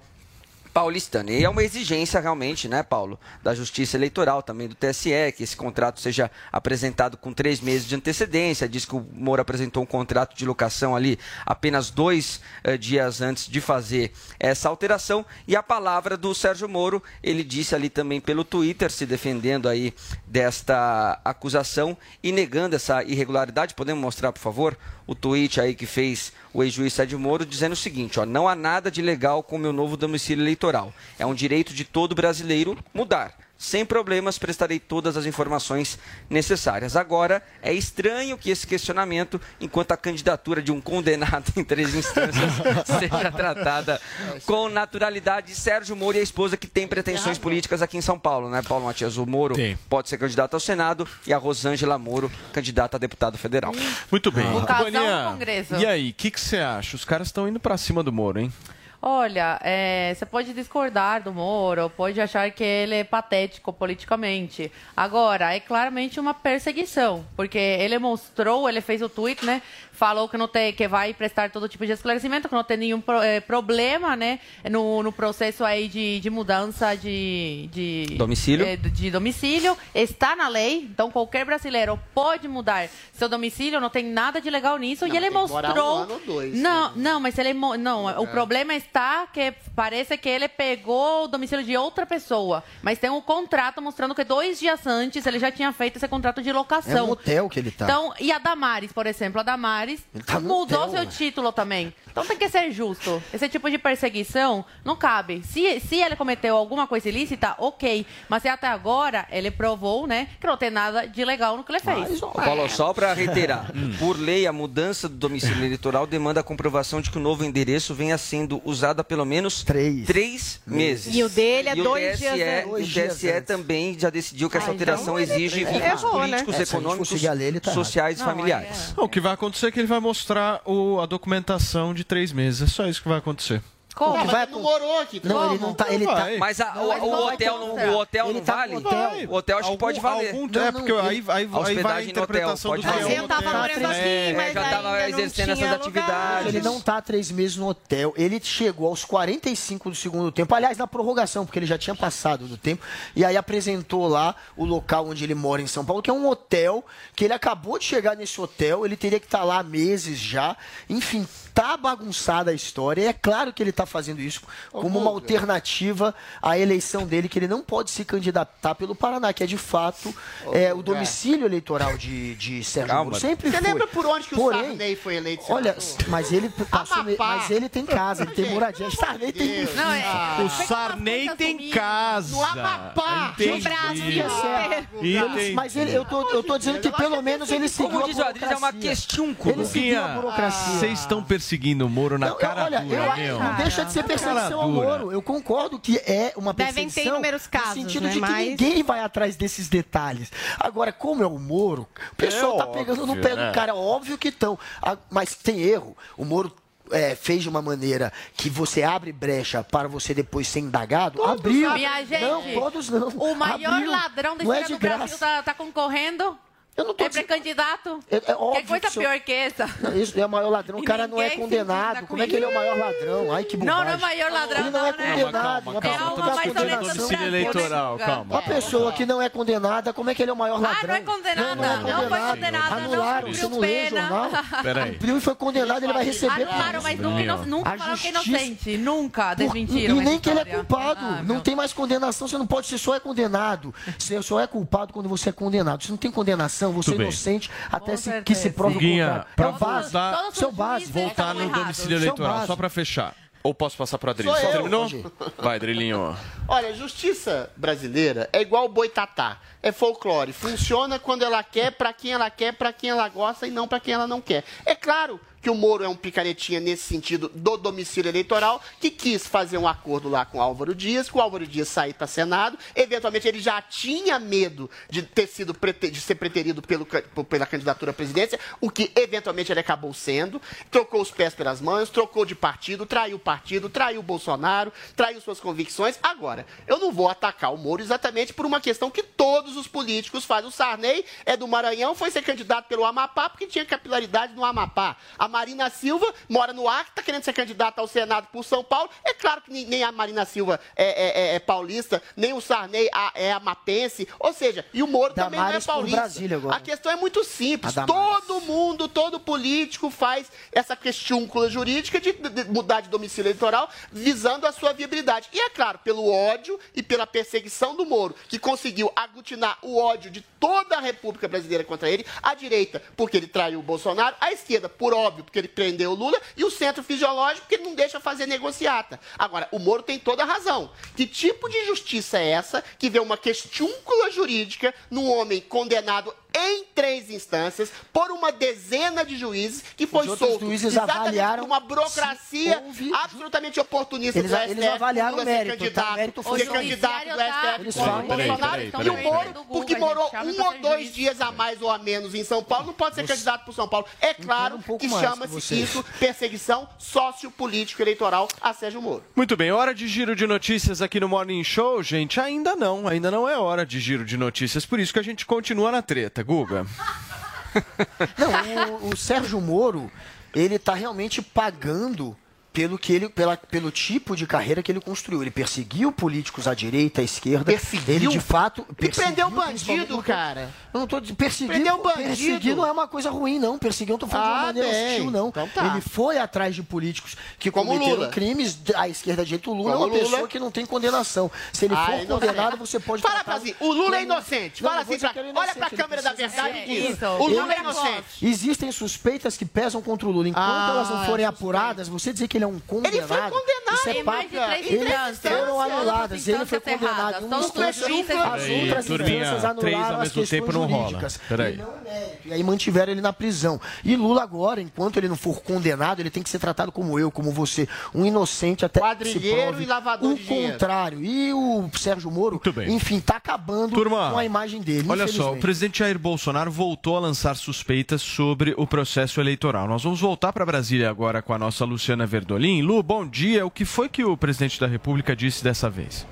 paulistana. E é uma exigência realmente, né, Paulo, da Justiça Eleitoral, também do TSE, que esse contrato seja apresentado com três meses de antecedência. Diz que o Moro apresentou um contrato de locação ali apenas dois eh, dias antes de fazer essa alteração. E a palavra do Sérgio Moro, ele disse ali também pelo Twitter, se defendendo aí desta acusação e negando essa irregularidade. Podemos mostrar, por favor, o tweet aí que fez o ex-juiz Sérgio Moro, dizendo o seguinte: ó, não há nada de legal com o meu novo domicílio eleitoral. É um direito de todo brasileiro mudar. Sem problemas, prestarei todas as informações necessárias. Agora, é estranho que esse questionamento, enquanto a candidatura de um condenado em três instâncias seja tratada com naturalidade. Sérgio Moro e a esposa que tem pretensões políticas aqui em São Paulo, né, Paulo Matias? O Moro Tem. pode ser candidato ao Senado e a Rosângela Moro, candidata a deputado federal. Muito bem. O casal Boninha, no Congresso. E aí, o que que você acha? Os caras estão indo pra cima do Moro, hein? Olha, é, você pode discordar do Moro, pode achar que ele é patético politicamente. Agora, é claramente uma perseguição, porque ele mostrou, ele fez o tweet, né? Falou que não tem, que vai prestar todo tipo de esclarecimento, que não tem nenhum pro- eh, problema, né? No, no processo aí de, de mudança de, de Domicílio. eh, de domicílio. Está na lei, então qualquer brasileiro pode mudar seu domicílio, não tem nada de legal nisso. Não, e ele morar um mostrou. ano ou dois, não, não, mas ele mo- não. O problema está que parece que ele pegou o domicílio de outra pessoa, mas tem um contrato mostrando que dois dias antes ele já tinha feito esse contrato de É locação. um hotel que ele tá. Então, e a Damares, por exemplo, a Damares tá mudou hotel, seu ué. título também. Então tem que ser justo. Esse tipo de perseguição não cabe. Se, se ele cometeu alguma coisa ilícita, ok. Mas se até agora ele provou, né, que não tem nada de legal no que ele fez. Ô, Paulo, só para reiterar, por lei, a mudança do domicílio eleitoral demanda a comprovação de que o novo endereço venha sendo usado há pelo menos três, meses. E o dele é E dois TSE, dias antes. o TSE também já decidiu que essa alteração então exige vínculos né? políticos, É, se a gente econômicos, ele tá sociais e Não, familiares. O que vai acontecer é que ele vai mostrar o- a documentação de três meses. É só isso que vai acontecer. Como? Não, mas ele não morou aqui. Não, ele não tá. Ele tá Mas a- o, o vai hotel, não, o hotel Ele não tá vale? hotel. O hotel acho que pode valer. Algum, é, porque aí, aí, aí vai a no hotel, interpretação pode do Mas eu tava morando aqui, mas já tava exercendo essas atividades. Ele não tá há três meses no hotel. Ele chegou aos 45 do segundo tempo. Aliás, na prorrogação, porque ele já tinha passado do tempo. E aí apresentou lá o local onde ele mora em São Paulo, que é um hotel, que ele acabou de chegar nesse hotel. Ele teria que estar lá há meses já. Enfim, tá bagunçada a história. E é claro que ele tá está fazendo isso como uma alternativa à eleição dele, que ele não pode se candidatar pelo Paraná, que é de fato é, o domicílio eleitoral de, de Sérgio Calma. Moro. Sempre Você foi. lembra por onde que o Porém, Sarney foi eleito Olha, mas ele passou, mas ele tem casa, ele tem moradia. Sarney tem Não, é- O Sarney tem casa. No Amapá. No Brasil. Ele- Mas ele, eu, tô, eu tô dizendo que pelo menos ele seguiu Como a diz o Adriles, é uma burocracia. questiúnculo. Ele seguiu a burocracia. vocês estão perseguindo o Moro na Não, cara olha, dura, eu, meu. não deixa de ser perseguição ao. Moro. Eu concordo que é uma Devem perseguição ter inúmeros casos, no sentido né, de que mas- ninguém vai atrás desses detalhes. Agora, como é o Moro, o pessoal É tá pegando no óbvio, pé né? do cara. Óbvio que estão. Mas tem erro. O Moro é, fez de uma maneira que você abre brecha para você depois ser indagado, abriu. Minha gente, não, todos não. o maior Abriu. ladrão da Não é história de do Brasil graça. tá, tá concorrendo? Eu não tô é pré-candidato? É- é óbvio que coisa que pior que essa? Não, Isso é o maior ladrão. O cara não é condenado. Como com é que ele é o maior ladrão? Ai, que Não, bobagem. não é o maior ladrão, Ele não é não, né? condenado. Calma, Uma calma, pessoa calma. que não é Mas condenação. domicílio eleitoral, calma. Uma pessoa que não é condenada, como é que ele é o maior ladrão? Ah, não é condenada. Não, Não, foi condenada, não Anularam, cumpriu você não lê pena. jornal? Peraí. Cumpriu e foi condenado, ele vai receber. Anularam, mas nunca, nunca falaram que é inocente. Nunca desmentiram E nem que ele é culpado. Ah, não tem mais condenação. Você não pode ser só é condenado. Você só é culpado quando você é condenado. Você não tem condenação, você Tudo é bem. inocente até se, que se prove o Guguinha, contrário. pra É o base. Seu base. Voltar no domicílio eleitoral, só pra fechar. Ou posso passar? Sou Você eu, terminou? ir. Vai, Drilinho. Olha, a justiça brasileira é igual o boitatá. É folclore. Funciona quando ela quer, pra quem ela quer, pra quem ela gosta e não pra quem ela não quer. É claro que o Moro é um picaretinha nesse sentido do domicílio eleitoral, que quis fazer um acordo lá com o Álvaro Dias, que o Álvaro Dias sair para Senado. Eventualmente ele já tinha medo de ter sido de ser preterido pelo pela candidatura à presidência, o que eventualmente ele acabou sendo. Trocou os pés pelas mãos, trocou de partido, traiu o partido, traiu o Bolsonaro, traiu suas convicções. Agora, eu não vou atacar o Moro exatamente por uma questão que todos os políticos fazem. O Sarney é do Maranhão, foi ser candidato pelo Amapá porque tinha capilaridade no Amapá. A Marina Silva mora no Acre, está querendo ser candidata ao Senado por São Paulo. É claro que nem- a Marina Silva é, é- é- é paulista, nem o Sarney a- é amapense. Ou seja, e o Moro também não é Damares paulista. Brasília agora. A questão é muito simples. Damares. Todo mundo, todo político faz essa questiúncula jurídica de, de- de mudar de domicílio eleitoral visando a sua viabilidade. E é claro, pelo ódio e pela perseguição do Moro, que conseguiu aglutinar o ódio de toda a República Brasileira contra ele, a direita, porque ele traiu o Bolsonaro, a esquerda, por óbvio, porque ele prendeu o Lula, e o centro fisiológico, porque ele não deixa fazer negociata. Agora, o Moro tem toda a razão. Que tipo de justiça é essa que vê uma questiúncula jurídica num homem condenado em três instâncias por uma dezena de juízes que foi Os solto juízes exatamente avaliaram uma burocracia houve- absolutamente oportunista Eles- do STF. eles avaliaram o ser mérito, candidato, tá? Mérito ser foi- candidato do STF Eles contra falam- o Peraí, Bolsonaro. peraí, E o Moro, porque morou um ou dois dias a mais ou a menos em São Paulo, não pode ser candidato por São Paulo. É claro que chama-se isso perseguição sociopolítico-eleitoral a Sérgio Moro. Muito bem, hora de giro de notícias aqui no Morning Show, gente. Ainda não, ainda não é hora de giro de notícias, por isso que a gente continua na treta, Guga. Não, o, o Sérgio Moro, ele tá realmente pagando pelo que ele pela, pelo tipo de carreira que ele construiu. Ele perseguiu políticos à direita, à esquerda. Perseguiu? Ele de fato E perseguiu, prendeu bandido, cara. Eu não tô de- perseguir. Prendeu bandido. Perseguir não é uma coisa ruim, não. Perseguir não tô falando de Ah, uma maneira bem. hostil, não. Então tá. Ele foi atrás de políticos que Como cometeram Lula. crimes à esquerda, à direita. O Lula é Como uma Lula. pessoa que não tem condenação. Se ele Ah, for é condenado, você pode Fala pra assim, o Lula é inocente. Não, Fala assim, pra- é olha inocente, pra câmera da verdade e diz, o Lula é inocente. Existem suspeitas que pesam contra o Lula. Enquanto Ah, elas não forem é apuradas, você dizer que ele é um condenado. Ele foi condenado. Isso é papo. instâncias. foram anuladas. as Ele foi condenado instância. juízes As outras instâncias três ao anularam as mesmo questões tempo não rola. jurídicas. E não é mérito. E aí mantiveram ele na prisão. E Lula agora, enquanto ele não for condenado, ele tem que ser tratado como eu, como você, um inocente até que se Quadrilheiro prove e lavador o de dinheiro. contrário. E o Sérgio Moro, enfim, tá acabando Turma, com a imagem dele. Olha só, o presidente Jair Bolsonaro voltou a lançar suspeitas sobre o processo eleitoral. Nós vamos voltar para Brasília agora com a nossa Luciana Verdolim. Lu, bom dia. O que foi que o presidente da República disse dessa vez?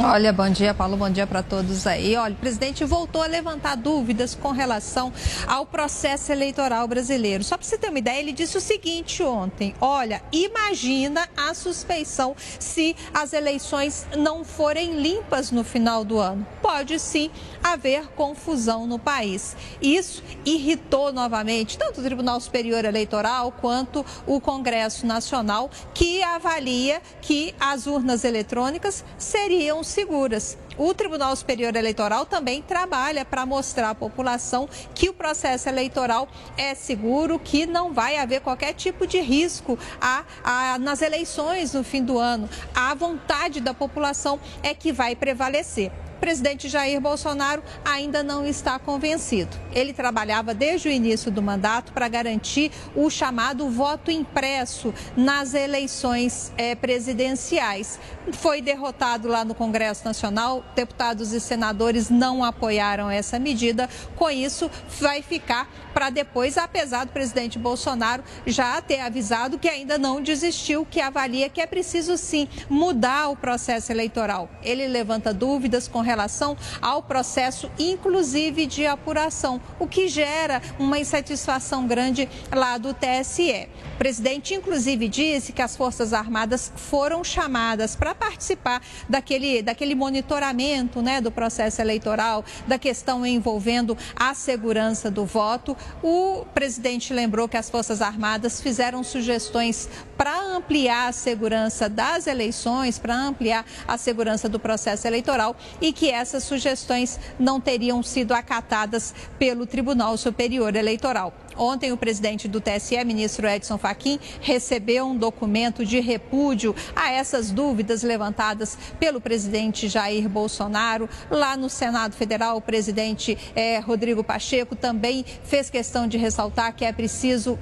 Olha, bom dia, Paulo, bom dia para todos aí. Olha, o presidente voltou a levantar dúvidas com relação ao processo eleitoral brasileiro. Só para você ter uma ideia, ele disse o seguinte ontem: olha, imagina a suspeição se as eleições não forem limpas no final do ano. pode sim haver confusão no país. Isso irritou novamente tanto o Tribunal Superior Eleitoral quanto o Congresso Nacional, que avalia que as urnas eletrônicas seriam seguras. O Tribunal Superior Eleitoral também trabalha para mostrar à população que o processo eleitoral é seguro, que não vai haver qualquer tipo de risco a, a, nas eleições no fim do ano. A vontade da população é que vai prevalecer o presidente Jair Bolsonaro ainda não está convencido. Ele trabalhava desde o início do mandato para garantir o chamado voto impresso nas eleições é, presidenciais. Foi derrotado lá no Congresso Nacional, deputados e senadores não apoiaram essa medida. Com isso, vai ficar para depois, apesar do presidente Bolsonaro já ter avisado que ainda não desistiu, que avalia que é preciso sim mudar o processo eleitoral. Ele levanta dúvidas com relação ao processo, inclusive de apuração, o que gera uma insatisfação grande lá do TSE. O presidente, inclusive, disse que as Forças Armadas foram chamadas para participar daquele, daquele monitoramento né, do processo eleitoral, da questão envolvendo a segurança do voto. O presidente lembrou que as Forças Armadas fizeram sugestões para ampliar a segurança das eleições, para ampliar a segurança do processo eleitoral e que essas sugestões não teriam sido acatadas pelo Tribunal Superior Eleitoral. Ontem, o presidente do TSE, ministro Edson Fachin, recebeu um documento de repúdio a essas dúvidas levantadas pelo presidente Jair Bolsonaro. Lá no Senado Federal, o presidente eh, Rodrigo Pacheco também fez questão de ressaltar que é preciso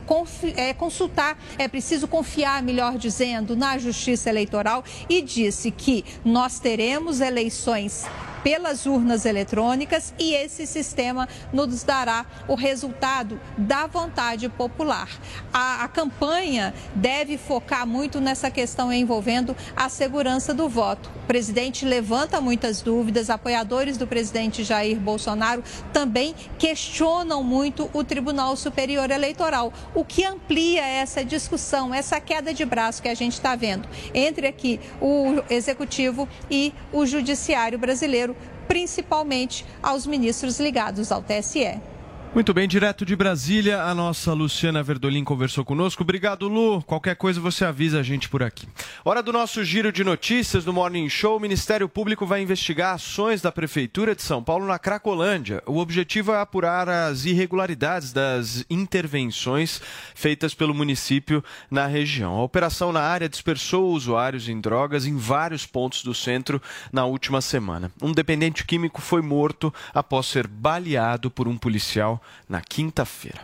é, consultar, é preciso confiar, melhor dizendo, na justiça eleitoral e disse que nós teremos eleições pelas urnas eletrônicas e esse sistema nos dará o resultado da vontade popular. A, a campanha deve focar muito nessa questão envolvendo a segurança do voto. O presidente levanta muitas dúvidas, apoiadores do presidente Jair Bolsonaro também questionam muito o Tribunal Superior Eleitoral, o que amplia essa discussão, essa queda de braço que a gente está vendo entre aqui o executivo e o judiciário brasileiro principalmente aos ministros ligados ao TSE. Muito bem, direto de Brasília, a nossa Luciana Verdolim conversou conosco. Obrigado, Lu. Qualquer coisa você avisa a gente por aqui. Hora do nosso giro de notícias do Morning Show. O Ministério Público vai investigar ações da Prefeitura de São Paulo na Cracolândia. O objetivo é apurar as irregularidades das intervenções feitas pelo município na região. A operação na área dispersou usuários em drogas em vários pontos do centro na última semana. Um dependente químico foi morto após ser baleado por um policial na quinta-feira.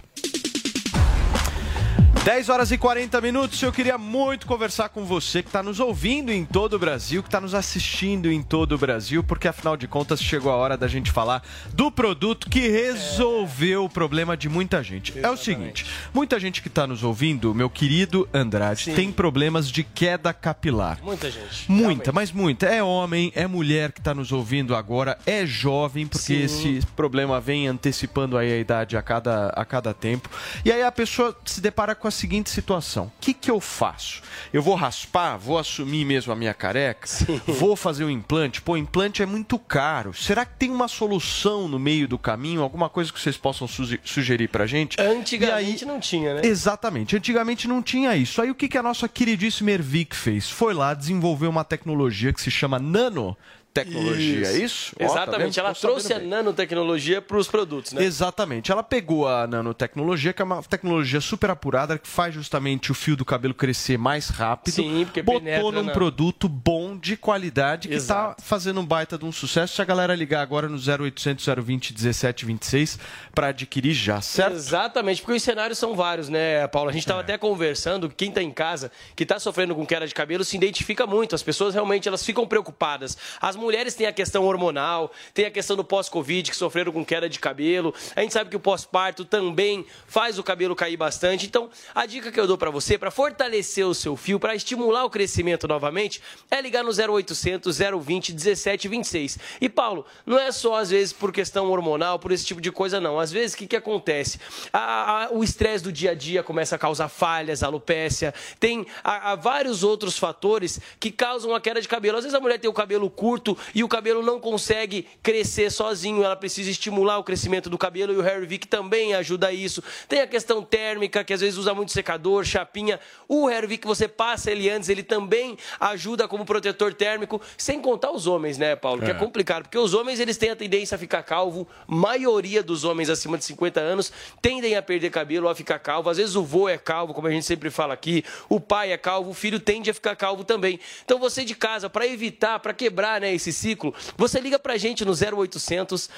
10 horas e 40 minutos. Eu queria muito conversar com você que está nos ouvindo em todo o Brasil, que está nos assistindo em todo o Brasil, porque afinal de contas chegou a hora da gente falar do produto que resolveu é. o problema de muita gente. Exatamente. É o seguinte: muita gente que está nos ouvindo, meu querido Andrade, Sim. tem problemas de queda capilar. Muita gente. Muita, realmente. mas muita. É homem, é mulher que está nos ouvindo agora, é jovem, porque Sim. esse problema vem antecipando aí a idade a cada, a cada tempo. E aí a pessoa se depara com a seguinte situação: o que, que eu faço? Eu vou raspar? Vou assumir mesmo a minha careca? Sim. Vou fazer um implante? Pô, implante é muito caro. Será que tem uma solução no meio do caminho? Alguma coisa que vocês possam sugerir pra gente? Antigamente aí, não tinha, né? Exatamente. Antigamente não tinha isso. Aí o que, que a nossa queridíssima Ervic fez? Foi lá desenvolver uma tecnologia que se chama nano tecnologia, é isso. é isso? Exatamente, oh, tá ela trouxe a nanotecnologia para os produtos, né? Exatamente, ela pegou a nanotecnologia, que é uma tecnologia super apurada, que faz justamente o fio do cabelo crescer mais rápido, Sim, porque botou penetra, num não. produto bom, de qualidade, que está fazendo um baita de um sucesso. Se a galera ligar agora no 0800 020 1726 para adquirir já, certo? Exatamente, porque os cenários são vários, né, Paulo? A gente estava é. até conversando, quem está em casa, que está sofrendo com queda de cabelo, se identifica muito. As pessoas realmente elas ficam preocupadas. As mulheres têm a questão hormonal, tem a questão do pós-Covid, que sofreram com queda de cabelo. A gente sabe que o pós-parto também faz o cabelo cair bastante. Então, a dica que eu dou para você, para fortalecer o seu fio, para estimular o crescimento novamente, é ligar no 0800 020 1726. E, Paulo, não é só às vezes por questão hormonal, por esse tipo de coisa, não. Às vezes, o que, que acontece? A, a, o estresse do dia a dia começa a causar falhas, alopécia, tem a, vários outros fatores que causam a queda de cabelo. Às vezes a mulher tem o cabelo curto, produto e o cabelo não consegue crescer sozinho, ela precisa estimular o crescimento do cabelo e o Hair Vic também ajuda isso. Tem a questão térmica, que às vezes usa muito secador, chapinha. O Hair Vic você passa ele antes, ele também ajuda como protetor térmico, sem contar os homens, né, Paulo? Que é É. complicado, porque os homens eles têm a tendência a ficar calvo, maioria dos homens acima de 50 anos tendem a perder cabelo, a ficar calvo. Às vezes o vô é calvo, como a gente sempre fala aqui, o pai é calvo, o filho tende a ficar calvo também. Então você de casa, para evitar, para quebrar né, esse ciclo, você liga pra gente no 0800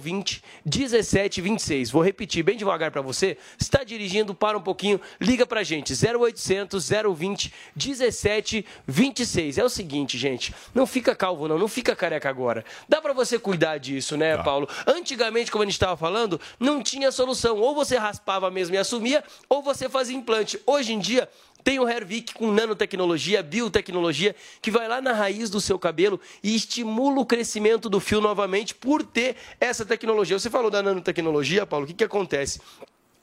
020 1726. Vou repetir bem devagar para você. Está dirigindo, para um pouquinho, liga pra gente 0800 020 1726. É o seguinte, gente, não fica calvo não, não fica careca agora. Dá pra você cuidar disso, né, Paulo? Antigamente, como a gente estava falando, não tinha solução. Ou você raspava mesmo e assumia, ou você fazia implante. Hoje em dia, tem o Hervik com nanotecnologia, biotecnologia, que vai lá na raiz do seu cabelo e estimula o crescimento do fio novamente por ter essa tecnologia. Você falou da nanotecnologia, Paulo, o que, que acontece?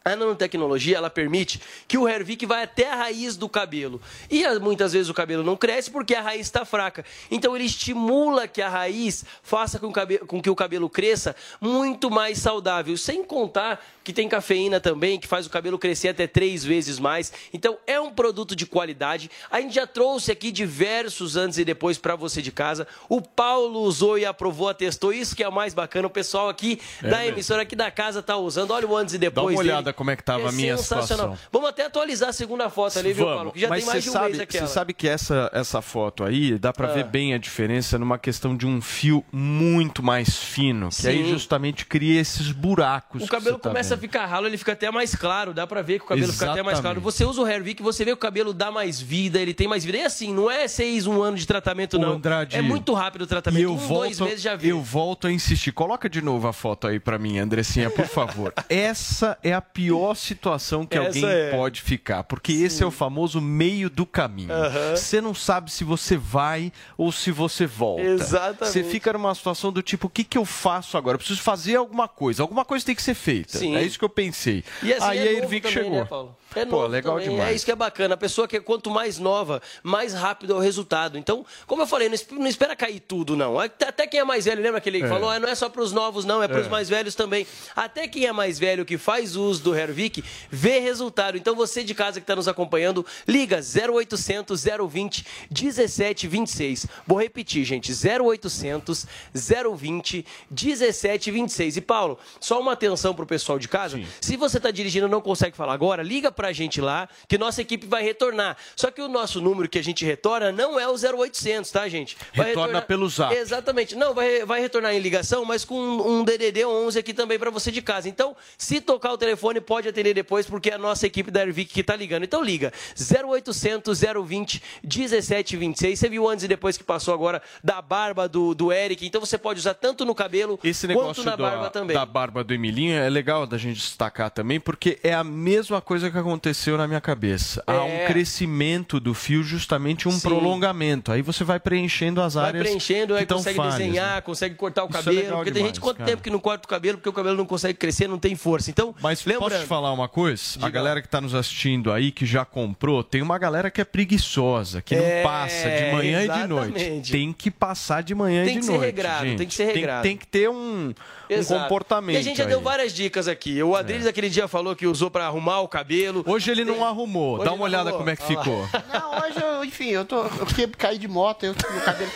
A nanotecnologia ela permite que o Hervik vá até a raiz do cabelo. E ah, muitas vezes o cabelo não cresce porque a raiz está fraca. Então ele estimula que a raiz faça com, que o cabelo- com que o cabelo cresça muito mais saudável. Sem contar que tem cafeína também, que faz o cabelo crescer até três vezes mais. Então é um produto de qualidade. A gente já trouxe aqui diversos antes e depois para você de casa. O Paulo usou e aprovou, atestou. Isso que é o mais bacana. O pessoal aqui É da mesmo. emissora aqui da casa tá usando. Olha o antes e depois. Dá uma dele. olhada como é que tava a minha situação. Vamos até atualizar a segunda foto ali, viu, Vamos, Paulo? Que já mas tem mais de um sabe, mês aquela. Você sabe que essa, essa foto aí dá pra Ah. ver bem a diferença numa questão de um fio muito mais fino, que aí Sim. justamente cria esses buracos. O cabelo tá começa a vendo. ficar ralo, ele fica até mais claro. Dá pra ver que o cabelo fica até mais claro. Exatamente. Você usa o Hairvic, você vê que o cabelo dá mais vida, ele tem mais vida. E assim, não é seis, um ano de tratamento, não. Andrade, é muito rápido o tratamento. Eu um, volto, dois meses já viu. eu volto a insistir. Coloca de novo a foto aí pra mim, Andressinha, por favor. Essa é a pior situação que Essa alguém é. pode ficar, porque esse é o famoso meio do caminho. Aham. Você não sabe se você vai ou se você volta. Exatamente. Você fica numa situação do tipo, o que, que eu faço agora? Eu preciso fazer alguma coisa. Alguma coisa tem que ser feita. Sim. É isso que eu pensei. E assim, aí é a Irvik também, chegou. né, É Pô, novo legal também. demais. É isso que é bacana. A pessoa que é quanto mais nova, mais rápido é o resultado. Então, como eu falei, não es- não espera cair tudo, não. Até quem é mais velho, lembra aquele que É. falou? "Ah, Não é só para os novos, não, é para os É. mais velhos também. Até quem é mais velho que faz uso do Hervik, vê resultado. Então, você de casa que está nos acompanhando, liga 0800 020 1726. Vou repetir, gente, 0800 020 1726. E Paulo, só uma atenção pro pessoal de casa. Se você está dirigindo e não consegue falar agora, liga pra gente lá, que nossa equipe vai retornar. Só que o nosso número que a gente retorna não é o 0800, tá, gente? Retorna pelo zap. Exatamente. Não, vai, vai retornar em ligação, mas com um DDD 11 aqui também pra você de casa. Então, se tocar o telefone, pode atender depois, porque é a nossa equipe da Ervic que tá ligando. Então, liga. 0800 020 1726. Você viu antes e depois que passou agora da barba do, do Eric. Então, você pode usar tanto no cabelo Esse quanto negócio na da, barba também. da barba do Emilinho é legal da gente destacar também, porque é a mesma coisa que aconteceu na minha cabeça. Há um É. crescimento do fio, justamente um Sim. prolongamento. Aí você vai preenchendo as Vai áreas. preenchendo, que aí consegue falhas, desenhar, né? consegue cortar o Isso é cabelo. legal porque tem demais, gente quanto cara. tempo que não corta o cabelo porque o cabelo não consegue crescer, não tem força. Então, Mas posso lembrando, te falar uma coisa? A galera que está nos assistindo aí, que já comprou, tem uma galera que é preguiçosa, que É, não passa de manhã e de noite. exatamente. Tem que passar de manhã Tem e que de ser noite. regrado, gente. tem que ser regrado. Tem, que ter um, um Exato. comportamento. E a gente já aí. deu várias dicas aqui. O Adriles aquele dia falou que usou pra arrumar o cabelo. Hoje ele não arrumou. Hoje Dá uma olhada arrumou. como é que Olha lá. ficou. Não, hoje eu, enfim, eu tô. Eu fiquei caí de moto, eu, meu cabelo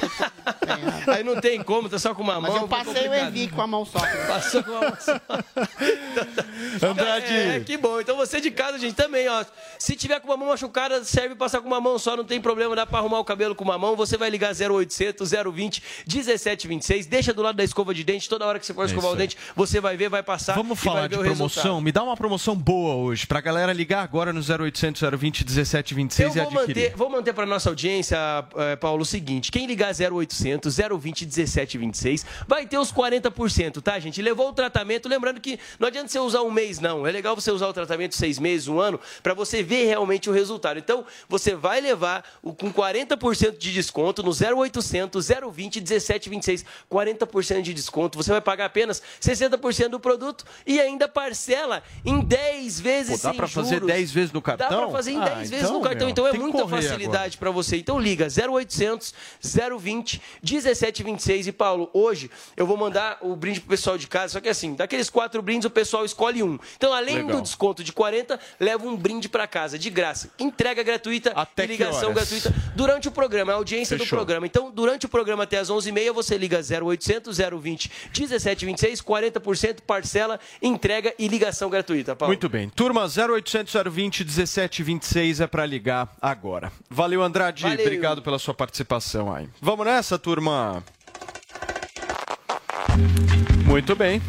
Aí não tem como, tá só com uma Mas mão. eu passei o Ervic com a mão só. Passou com a mão só. Andrade. É, que bom. Então você de casa, gente, também, ó. Se tiver com uma mão machucada, serve passar com uma mão só, não tem problema, dá pra arrumar o cabelo com uma mão. Você vai ligar 0800 020 1726. Deixa do lado da escova de dente, toda hora que você for É escovar isso o dente, você vai ver, vai passar. Vamos vai falar de promoção? resultado. Me dá uma promoção boa hoje, pra galera ligar agora no 0800 020 1726 Eu e vou adquirir. manter, vou manter para nossa audiência, eh, Paulo, o seguinte: quem ligar 0800 020 1726 vai ter os 40%, tá, gente? Levou o tratamento, lembrando que não adianta você usar um mês, não. É legal você usar o tratamento seis meses, um ano, para você ver realmente o resultado. Então, você vai levar o, com 40% de desconto no 0800 020 1726. 40% de desconto. Você vai pagar apenas 60% do produto e ainda parcela em 10 vezes Pô, dá sem pra fazer fazer 10 vezes no cartão? Dá pra fazer em Ah, 10 vezes então, no cartão, meu, então é muita facilidade para você. Então liga 0800 020 1726 e Paulo, hoje eu vou mandar o brinde pro pessoal de casa, só que assim, daqueles quatro brindes o pessoal escolhe um. Então além Legal. do desconto de 40, leva um brinde para casa de graça. Entrega gratuita Até e ligação gratuita durante o programa, a audiência do Fechou. programa. Então, durante o programa até às 11h30, você liga 0800 020 1726, 40% parcela, entrega e ligação gratuita, Paulo. Muito bem. Turma 0800 020 1726 é para ligar agora. Valeu, Andrade. Valeu. Obrigado pela sua participação aí. Vamos nessa, turma? Muito bem.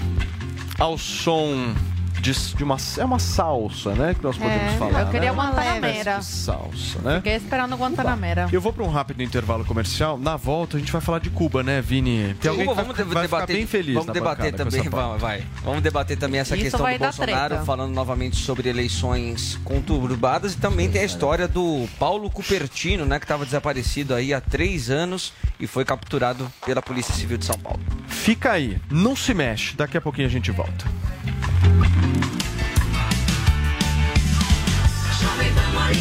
Ao som de, de uma. É uma salsa, né? Que nós podemos É, falar. eu queria né? Guantanamera. Uma salsa, né? Fiquei esperando Guantanamera. Eu vou para um rápido intervalo comercial. Na volta a gente vai falar de Cuba, né, Vini? Tem alguém Cuba, que vai, vamos vai debater, ficar bem feliz Vamos na debater também, pauta. vai. Vamos debater também essa Isso questão do Bolsonaro, treta. falando novamente sobre eleições conturbadas e também tem a história do Paulo Cupertino, né, que estava desaparecido aí há três anos e foi capturado pela Polícia Civil de São Paulo. Fica aí, não se mexe. Daqui a pouquinho a gente volta.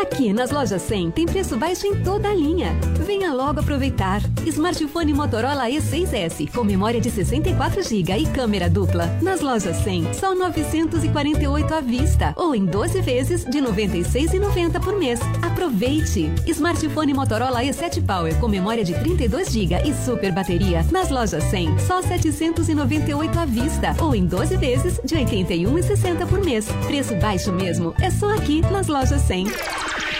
Aqui nas lojas 100 tem preço baixo em toda a linha. Venha logo aproveitar. Smartphone Motorola E6S com memória de 64 GB e câmera dupla. Nas lojas 100, só 948 à vista ou em 12 vezes de 96,90 por mês. Aproveite. Smartphone Motorola E7 Power com memória de 32 GB e super bateria. Nas lojas 100, só 798 à vista ou em 12 vezes de 81,60 por mês. Preço baixo mesmo. É só aqui nas lojas 100.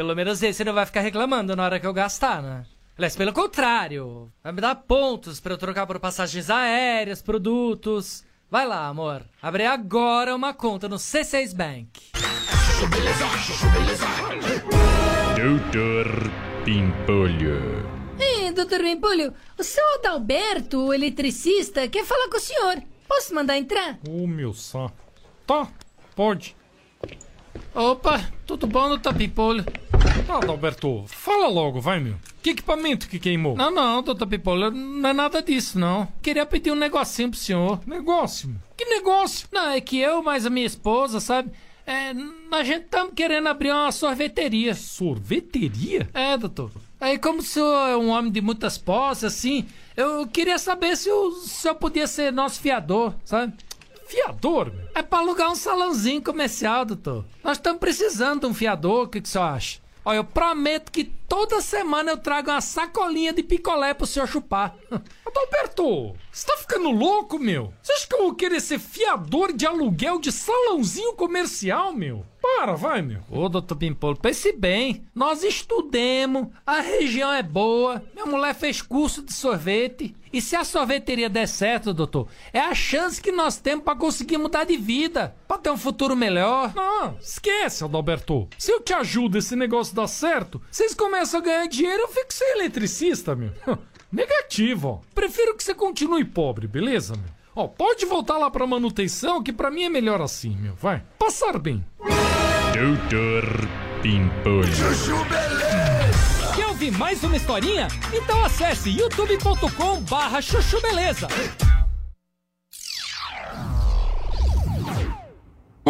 Pelo menos esse não vai ficar reclamando na hora que eu gastar, né? Aliás, pelo contrário, vai me dar pontos pra eu trocar por passagens aéreas, produtos. Vai lá, amor. Abre agora uma conta no C6 Bank. Doutor Pimpolho. Ei, doutor Pimpolho, o seu Adalberto, o eletricista, quer falar com o senhor. Posso mandar entrar? Ô, meu saco. Tá, pode. Opa, tudo bom, doutor Pimpolho? Ah, Adalberto, fala logo, vai, meu. Que equipamento que queimou? Não, não, doutor Pimpolho, não é nada disso, não. Queria pedir um negocinho pro senhor. Negócio? Que negócio? Não, é que eu mais a minha esposa, sabe? É, a gente estamos querendo abrir uma sorveteria. Sorveteria? É, doutor. Aí, como o senhor é um homem de muitas posses, assim, eu queria saber se o senhor podia ser nosso fiador, sabe? Fiador? meu? É pra alugar um salãozinho comercial, doutor. Nós estamos precisando de um fiador, o que, que o senhor acha? Olha, eu prometo que toda semana eu trago uma sacolinha de picolé pro senhor chupar. Adalberto, você tá ficando louco, meu? Você acha que eu vou querer ser fiador de aluguel de salãozinho comercial, meu? Para, vai, meu. Ô, doutor Pimpolo, pense bem. Nós estudemos, a região é boa, minha mulher fez curso de sorvete. E se a sorveteria der certo, doutor, é a chance que nós temos pra conseguir mudar de vida, pra ter um futuro melhor. Não, esquece, Adalberto. Se eu te ajudo esse negócio dar certo, vocês começam a ganhar dinheiro, eu fico sem eletricista, meu. Negativo, ó. Prefiro que você continue pobre, beleza, meu? Ó, pode voltar lá pra manutenção, que pra mim é melhor assim, meu. Vai. Passar bem. Doutor Pimpolho. Quer ouvir mais uma historinha? Então acesse youtube.com barra chuchu beleza.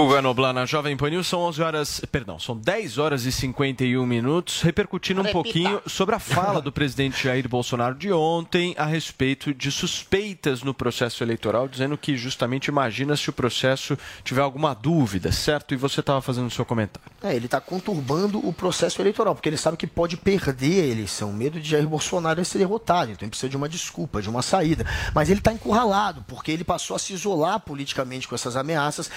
Guga Noblar na Jovem Pan News, são 11 horas, perdão, são 10 horas e 51 minutos, repercutindo um Repita. pouquinho sobre a fala do presidente Jair Bolsonaro de ontem a respeito de suspeitas no processo eleitoral, dizendo que justamente imagina se o processo tiver alguma dúvida, certo? E você estava fazendo o seu comentário. É, ele está conturbando o processo eleitoral, porque ele sabe que pode perder a eleição. Medo de Jair Bolsonaro é ser derrotado, então ele precisa de uma desculpa, de uma saída. Mas ele está encurralado, porque ele passou a se isolar politicamente com essas ameaças,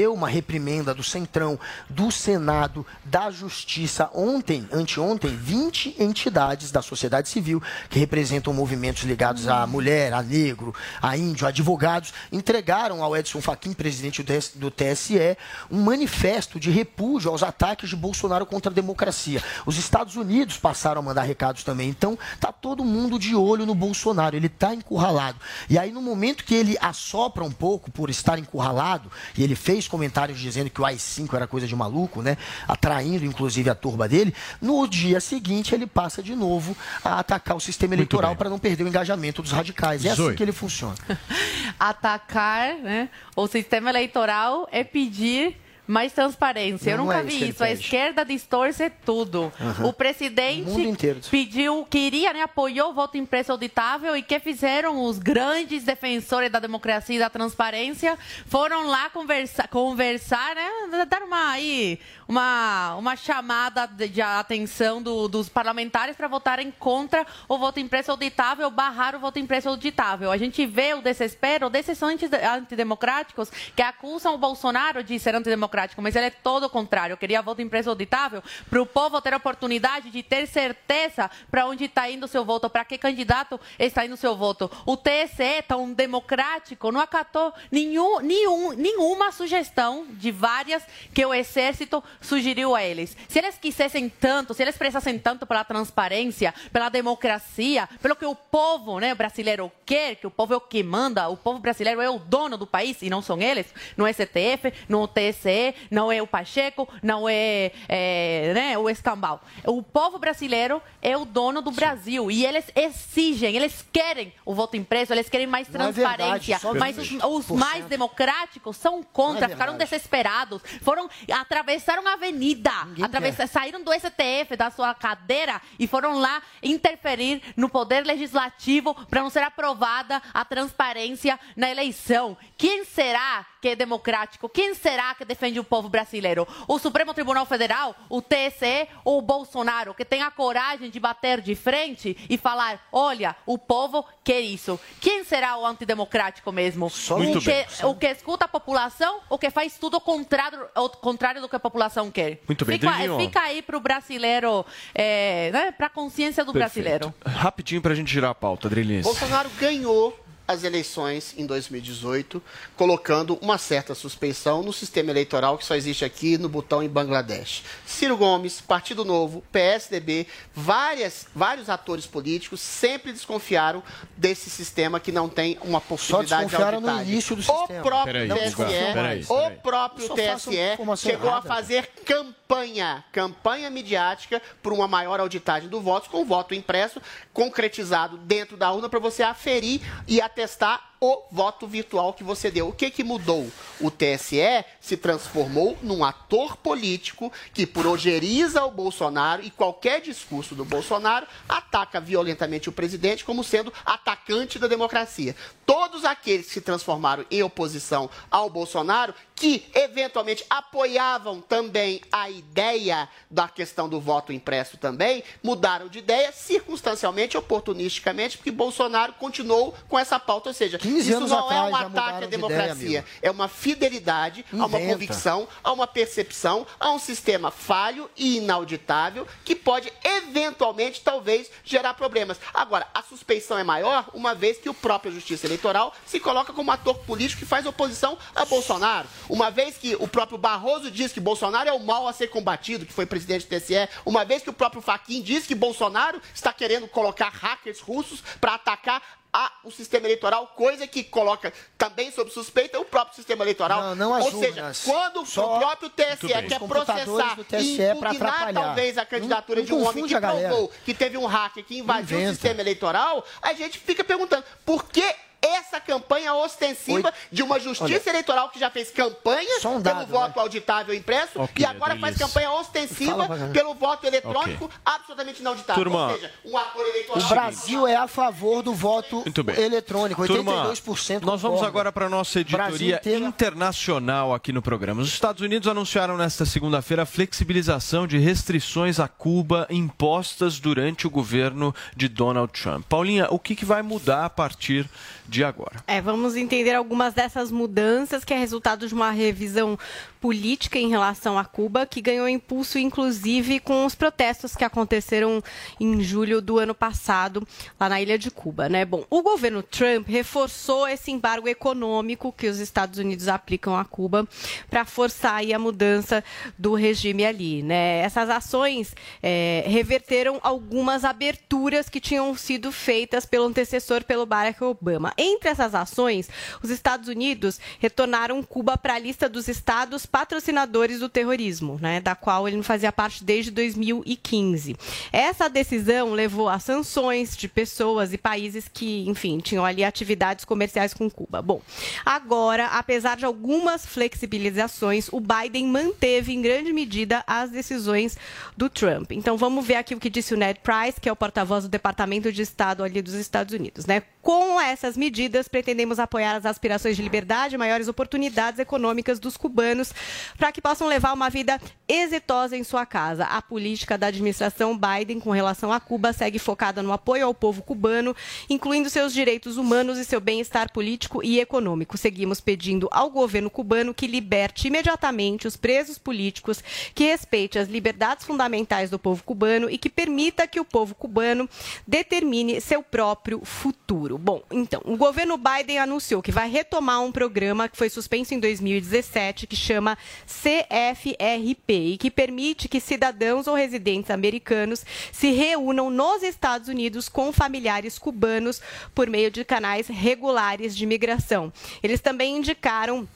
recebeu uma reprimenda do Centrão, do Senado, da Justiça. Ontem, anteontem, 20 entidades da sociedade civil, que representam movimentos ligados à mulher, a negro, a índio, advogados, entregaram ao Edson Fachin, presidente do TS do TSE, um manifesto de repúdio aos ataques de Bolsonaro contra a democracia. Os Estados Unidos passaram a mandar recados também. Então, tá todo mundo de olho no Bolsonaro. Ele está encurralado. E aí, no momento que ele assopra um pouco por estar encurralado, e ele fez comentários dizendo que o AI-5 era coisa de maluco, né? Atraindo, inclusive, a turba dele, no dia seguinte ele passa de novo a atacar o sistema eleitoral para não perder o engajamento dos radicais. É assim Zoe. que ele funciona. Atacar né, o sistema eleitoral é pedir mais transparência. Eu Não nunca é vi isso. A esquerda distorce tudo. Aham. O presidente O pediu, queria, né, apoiou o voto impresso auditável e que fizeram os grandes defensores da democracia e da transparência foram lá conversar, conversar né, dar uma aí uma, uma chamada de, atenção do- dos parlamentares para votarem contra o voto impresso auditável, barrar o voto impresso auditável. A gente vê o desespero desses anti- antidemocráticos que acusam o Bolsonaro de ser antidemocrático, mas ele é todo o contrário. Queria voto impresso auditável para o povo ter a oportunidade de ter certeza para onde está indo o seu voto, para que candidato está indo o seu voto. O TSE, tão democrático, não acatou nenhum, nenhum, nenhuma sugestão de várias que o Exército sugeriu a eles. Se eles quisessem tanto, se eles precisassem tanto pela transparência, pela democracia, pelo que o povo né, brasileiro quer, que o povo é o que manda, o povo brasileiro é o dono do país e não são eles, não é STF, não é o TSE, não é o Pacheco, não é, é, né, o Escambau. O povo brasileiro é o dono do Brasil e eles exigem, eles querem o voto impresso, eles querem mais Não é verdade, transparência, só mas os, 20%. os mais democráticos são contra, é ficaram verdade. desesperados, foram atravessaram a avenida, atravessa- saíram do STF, da sua cadeira e foram lá interferir no poder legislativo para não ser aprovada a transparência na eleição. Quem será que é democrático? Quem será que defende o povo brasileiro? O Supremo Tribunal Federal, o TSE ou o Bolsonaro, que tem a coragem de bater de frente e falar: olha, o povo quer isso. Quem será o antidemocrático mesmo? Muito o, que, bem. o que escuta a população ou que faz tudo ao contrário, ao contrário do que a população quer? Muito bem, Fica, fica aí para o brasileiro, é, né, para a consciência do brasileiro. Rapidinho pra gente girar a pauta, Adrilins. Bolsonaro ganhou as eleições em 2018, colocando uma certa suspeição no sistema eleitoral que só existe aqui no botão em Bangladesh. Ciro Gomes, Partido Novo, PSDB, várias, vários atores políticos sempre desconfiaram desse sistema que não tem uma possibilidade desconfiaram de no auditar. início do O sistema. próprio Peraí, Guga, TSE, peraí, o peraí. próprio Só façam TSE chegou a errada. fazer campanha, campanha midiática por uma maior auditagem do voto, com voto impresso concretizado dentro da urna para você aferir e atestar o voto virtual que você deu. O que, que mudou? O TSE se transformou num ator político que, por ojeriza o Bolsonaro e qualquer discurso do Bolsonaro, ataca violentamente o presidente como sendo atacante da democracia. Todos aqueles que se transformaram em oposição ao Bolsonaro, que eventualmente apoiavam também a ideia da questão do voto impresso também, mudaram de ideia circunstancialmente, oportunisticamente, porque Bolsonaro continuou com essa pauta. Ou seja, 15 isso não é um ataque à democracia, ideia, é uma fidelidade a uma Inventa. convicção, a uma percepção, a um sistema falho e inauditável que pode eventualmente, talvez, gerar problemas. Agora, a suspeição é maior uma vez que o próprio Justiça Eleitoral se coloca como ator político que faz oposição a Bolsonaro. Uma vez que o próprio Barroso diz que Bolsonaro é o mal a ser combatido, que foi presidente do TSE, uma vez que o próprio Fachin diz que Bolsonaro está querendo colocar hackers russos para atacar a- o sistema eleitoral, coisa que coloca também sob suspeita o próprio sistema eleitoral. Não, não as Ou seja, quando o próprio TSE quer computadores processar e pra impugnar talvez a candidatura Não- de um não homem que provou que teve um hacker que invadiu o sistema eleitoral, a gente fica perguntando por que essa campanha ostensiva de uma justiça Olha, eleitoral que já fez campanha um pelo dado, voto auditável impresso Ok, e agora faz campanha ostensiva pelo voto eletrônico absolutamente não auditável. Turma, Ou seja, um acordo eleitoral. O Brasil é a favor do voto Muito bem. eletrônico, 82% Turma, nós vamos agora para a nossa editoria internacional aqui no programa. Os Estados Unidos anunciaram nesta segunda-feira a flexibilização de restrições a Cuba impostas durante o governo de Donald Trump. Paulinha, o que, que vai mudar a partir de agora? É, vamos entender algumas dessas mudanças que é resultado de uma revisão política em relação a Cuba, que ganhou impulso, inclusive, com os protestos que aconteceram em julho do ano passado, lá na ilha de Cuba. Né? Bom, o governo Trump reforçou esse embargo econômico que os Estados Unidos aplicam a Cuba para forçar a mudança do regime ali. Né? Essas ações é, reverteram algumas aberturas que tinham sido feitas pelo antecessor, pelo Barack Obama. Entre essas ações, os Estados Unidos retornaram Cuba para a lista dos estados patrocinadores do terrorismo, né, da qual ele não fazia parte desde 2015. Essa decisão levou a sanções de pessoas e países que, enfim, tinham ali atividades comerciais com Cuba. Bom, agora, apesar de algumas flexibilizações, o Biden manteve em grande medida as decisões do Trump. Então, vamos ver aqui o que disse o Ned Price, que é o porta-voz do Departamento de Estado ali dos Estados Unidos, né? Com essas medidas, pretendemos apoiar as aspirações de liberdade e maiores oportunidades econômicas dos cubanos para que possam levar uma vida exitosa em sua casa. A política da administração Biden com relação a Cuba segue focada no apoio ao povo cubano, incluindo seus direitos humanos e seu bem-estar político e econômico. Seguimos pedindo ao governo cubano que liberte imediatamente os presos políticos, que respeite as liberdades fundamentais do povo cubano e que permita que o povo cubano determine seu próprio futuro. Bom, então, o governo Biden anunciou que vai retomar um programa que foi suspenso em 2017, que chama CFRP, e que permite que cidadãos ou residentes americanos se reúnam nos Estados Unidos com familiares cubanos por meio de canais regulares de imigração. Eles também indicaram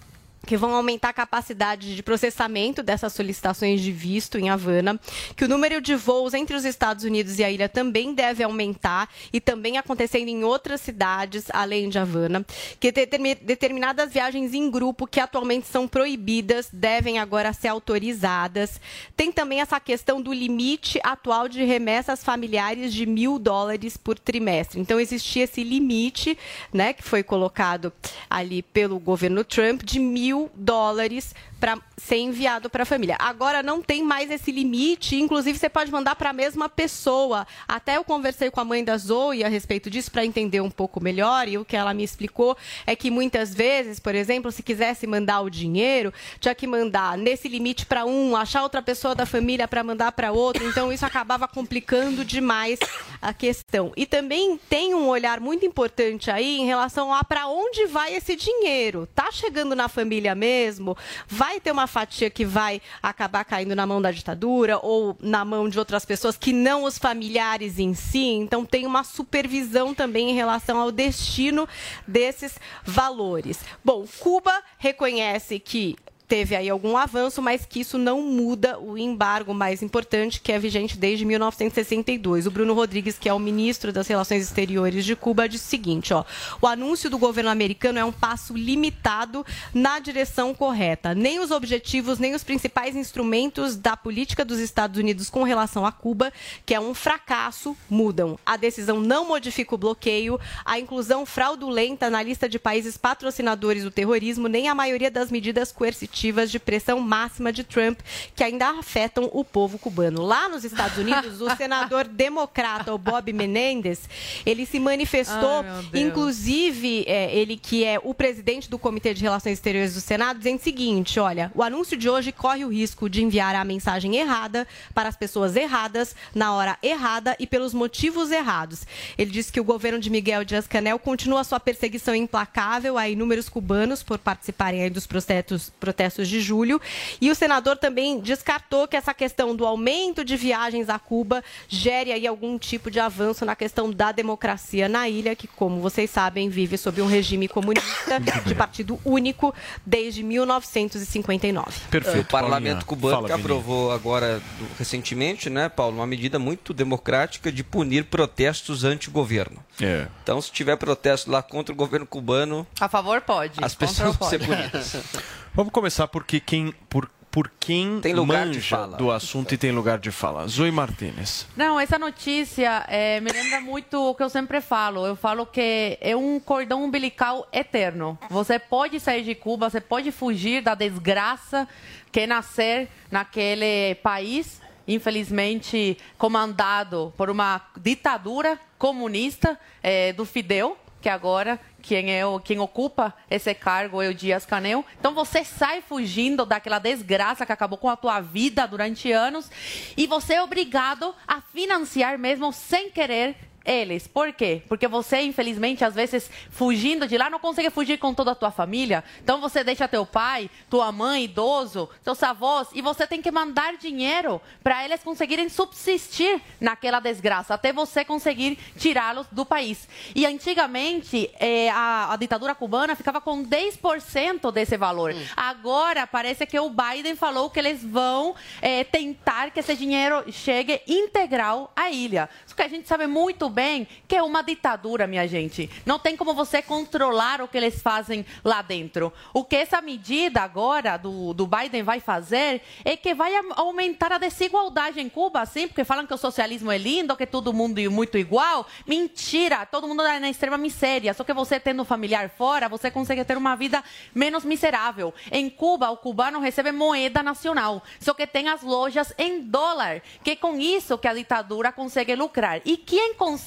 que vão aumentar a capacidade de processamento dessas solicitações de visto em Havana, que o número de voos entre os Estados Unidos e a ilha também deve aumentar e também acontecendo em outras cidades além de Havana, que determi- determinadas viagens em grupo que atualmente são proibidas devem agora ser autorizadas. Tem também essa questão do limite atual de remessas familiares de mil dólares por trimestre. Então existia esse limite, né, que foi colocado ali pelo governo Trump de mil dólares para ser enviado para a família. Agora não tem mais esse limite, inclusive você pode mandar para a mesma pessoa. Até eu conversei com a mãe da Zoe a respeito disso para entender um pouco melhor e o que ela me explicou é que muitas vezes, por exemplo, se quisesse mandar o dinheiro, tinha que mandar nesse limite para um, achar outra pessoa da família para mandar para outro, então isso acabava complicando demais a questão. E também tem um olhar muito importante aí em relação a para onde vai esse dinheiro. Tá chegando na família mesmo? Vai ter uma fatia que vai acabar caindo na mão da ditadura ou na mão de outras pessoas que não os familiares em si. Então tem uma supervisão também em relação ao destino desses valores. Bom, Cuba reconhece que teve aí algum avanço, mas que isso não muda o embargo mais importante, que é vigente desde 1962. O Bruno Rodrigues, que é o ministro das Relações Exteriores de Cuba, disse o seguinte: ó, o anúncio do governo americano é um passo limitado na direção correta. Nem os objetivos, nem os principais instrumentos da política dos Estados Unidos com relação a Cuba, que é um fracasso, mudam. A decisão não modifica o bloqueio, a inclusão fraudulenta na lista de países patrocinadores do terrorismo, nem a maioria das medidas coercitivas de pressão máxima de Trump que ainda afetam o povo cubano. Lá nos Estados Unidos, o senador democrata o Bob Menendez, ele se manifestou, inclusive é, ele que é o presidente do Comitê de Relações Exteriores do Senado, dizendo o seguinte: olha, o anúncio de hoje corre o risco de enviar a mensagem errada para as pessoas erradas, na hora errada e pelos motivos errados. Ele disse que o governo de Miguel Dias-Canel continua sua perseguição implacável a inúmeros cubanos por participarem dos protestos, protestos protestos de julho. E o senador também descartou que essa questão do aumento de viagens a Cuba gere aí algum tipo de avanço na questão da democracia na ilha, que, como vocês sabem, vive sob um regime comunista de partido único desde 1959. o parlamento cubano Fala, que aprovou agora recentemente, né, Paulo, uma medida muito democrática de punir protestos anti-governo. É. Então, se tiver protesto lá contra o governo cubano, A favor pode. as pessoas vão ser punidas. Vamos começar porque quem, por, por quem Tem lugar de manja fala. do assunto e tem lugar de fala. Zoe Martinez. Não, essa notícia eh, me lembra muito o que eu sempre falo. Eu falo que é um cordão umbilical eterno. Você pode sair de Cuba, você pode fugir da desgraça que é nascer naquele país, infelizmente comandado por uma ditadura comunista eh, do Fidel, que agora quem, é o, quem ocupa esse cargo é o Dias Canel. Então você sai fugindo daquela desgraça que acabou com a tua vida durante anos e você é obrigado a financiar mesmo sem querer eles. Por quê? Porque você, infelizmente, às vezes, fugindo de lá, não consegue fugir com toda a tua família. Então você deixa teu pai, tua mãe, idoso, teus avós, e você tem que mandar dinheiro para eles conseguirem subsistir naquela desgraça, até você conseguir tirá-los do país. E antigamente, eh, a, a ditadura cubana ficava com 10% desse valor. Agora, parece que o Biden falou que eles vão eh, tentar que esse dinheiro chegue integral à ilha. Só que a gente sabe muito bem que é uma ditadura, minha gente. Não tem como você controlar o que eles fazem lá dentro. O que essa medida agora do, do Biden vai fazer é que vai aumentar a desigualdade em Cuba, sim, porque falam que o socialismo é lindo, que todo mundo é muito igual. Mentira! Todo mundo é na extrema miséria. Só que você tendo familiar fora, você consegue ter uma vida menos miserável. Em Cuba, o cubano recebe moeda nacional, só que tem as lojas em dólar, que é com isso que a ditadura consegue lucrar. E quem consegue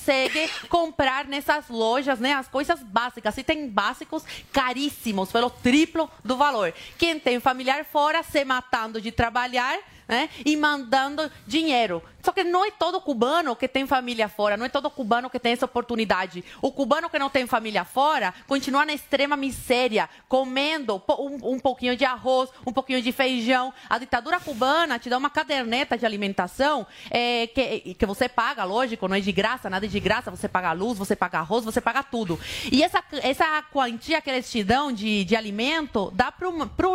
comprar nessas lojas, né, as coisas básicas? E tem básicos caríssimos, pelo triplo do valor. Quem tem familiar fora, se matando de trabalhar, né, e mandando dinheiro. Só que não é todo cubano que tem família fora, não é todo cubano que tem essa oportunidade. O cubano que não tem família fora continua na extrema miséria, comendo um, um pouquinho de arroz, um pouquinho de feijão. A ditadura cubana te dá uma caderneta de alimentação é, que, que você paga, lógico, não é de graça, nada é de graça. Você paga luz, você paga arroz, você paga tudo. E essa, essa quantia que eles te dão de, de alimento dá para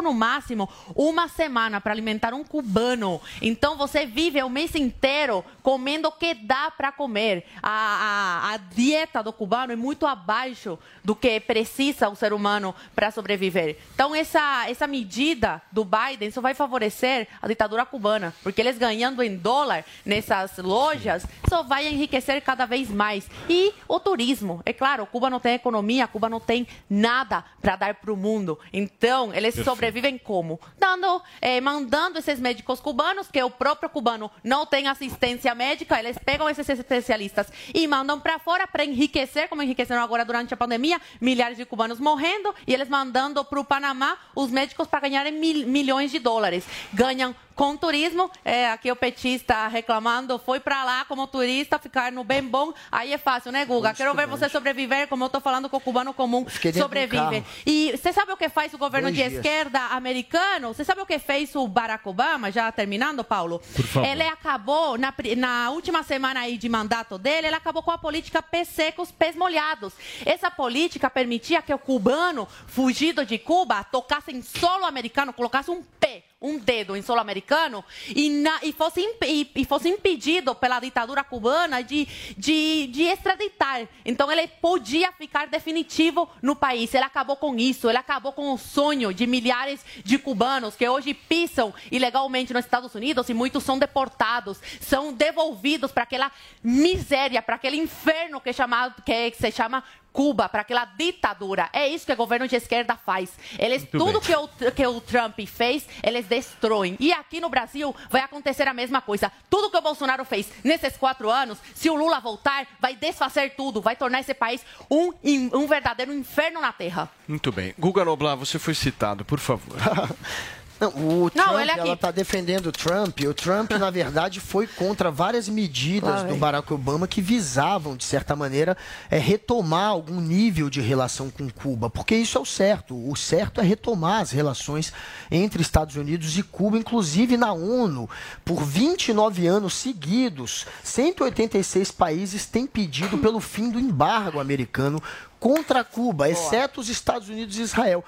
no máximo uma semana para alimentar um cubano. Então você vive o mês inteiro comendo o que dá para comer. A, a, a dieta do cubano é muito abaixo do que precisa o ser humano para sobreviver. Então essa, essa medida do Biden só vai favorecer a ditadura cubana, porque eles ganhando em dólar nessas lojas só vai enriquecer cada vez mais. E o turismo, é claro, Cuba não tem economia, Cuba não tem nada para dar para o mundo. Então eles sobrevivem como? Dando, eh, mandando esses médicos cubanos, que o próprio cubano não tem assistência médica, eles pegam esses especialistas e mandam para fora para enriquecer, como enriqueceram agora durante a pandemia, milhares de cubanos morrendo e eles mandando para o Panamá os médicos para ganharem mil- milhões de dólares. Ganham com turismo, é, aqui o petista reclamando, foi para lá como turista, ficar no bem bom, aí é fácil, né, Guga? Quero ver você sobreviver, como eu tô falando com o cubano comum sobrevive. E você sabe o que faz o governo Dois de dias. esquerda americano? Você sabe o que fez o Barack Obama, já terminando, Paulo? Por favor. Ele acabou, na, na última semana aí de mandato dele, ele acabou com a política pés secos, pés molhados. Essa política permitia que o cubano, fugido de Cuba, tocasse em solo americano, colocasse um pé um dedo em solo americano e, na- e fosse, e- e fosse impedido pela ditadura cubana de, de, de extraditar. Então ele podia ficar definitivo no país. Ele acabou com isso, ele acabou com o sonho de milhares de cubanos que hoje pisam ilegalmente nos Estados Unidos e muitos são deportados, são devolvidos para aquela miséria, para aquele inferno que, é chamado, que se chama Cuba, para aquela ditadura. É isso que o governo de esquerda faz. Eles, Muito tudo bem. que o, que o Trump fez, eles destroem. E aqui no Brasil vai acontecer a mesma coisa. Tudo que o Bolsonaro fez nesses quatro anos, se o Lula voltar, vai desfazer tudo, vai tornar esse país um, um verdadeiro inferno na terra. Muito bem. Guga Noblar, você foi citado, por favor. Não, o Não, Trump, aqui. ela tá defendendo o Trump. O Trump, na verdade, foi contra várias medidas do. Barack Obama que visavam, de certa maneira, é, retomar algum nível de relação com Cuba. Porque isso é o certo. O certo é retomar as relações entre Estados Unidos e Cuba, inclusive na ONU. Por 29 anos seguidos, 186 países têm pedido pelo fim do embargo americano contra Cuba, exceto os Estados Unidos e Israel.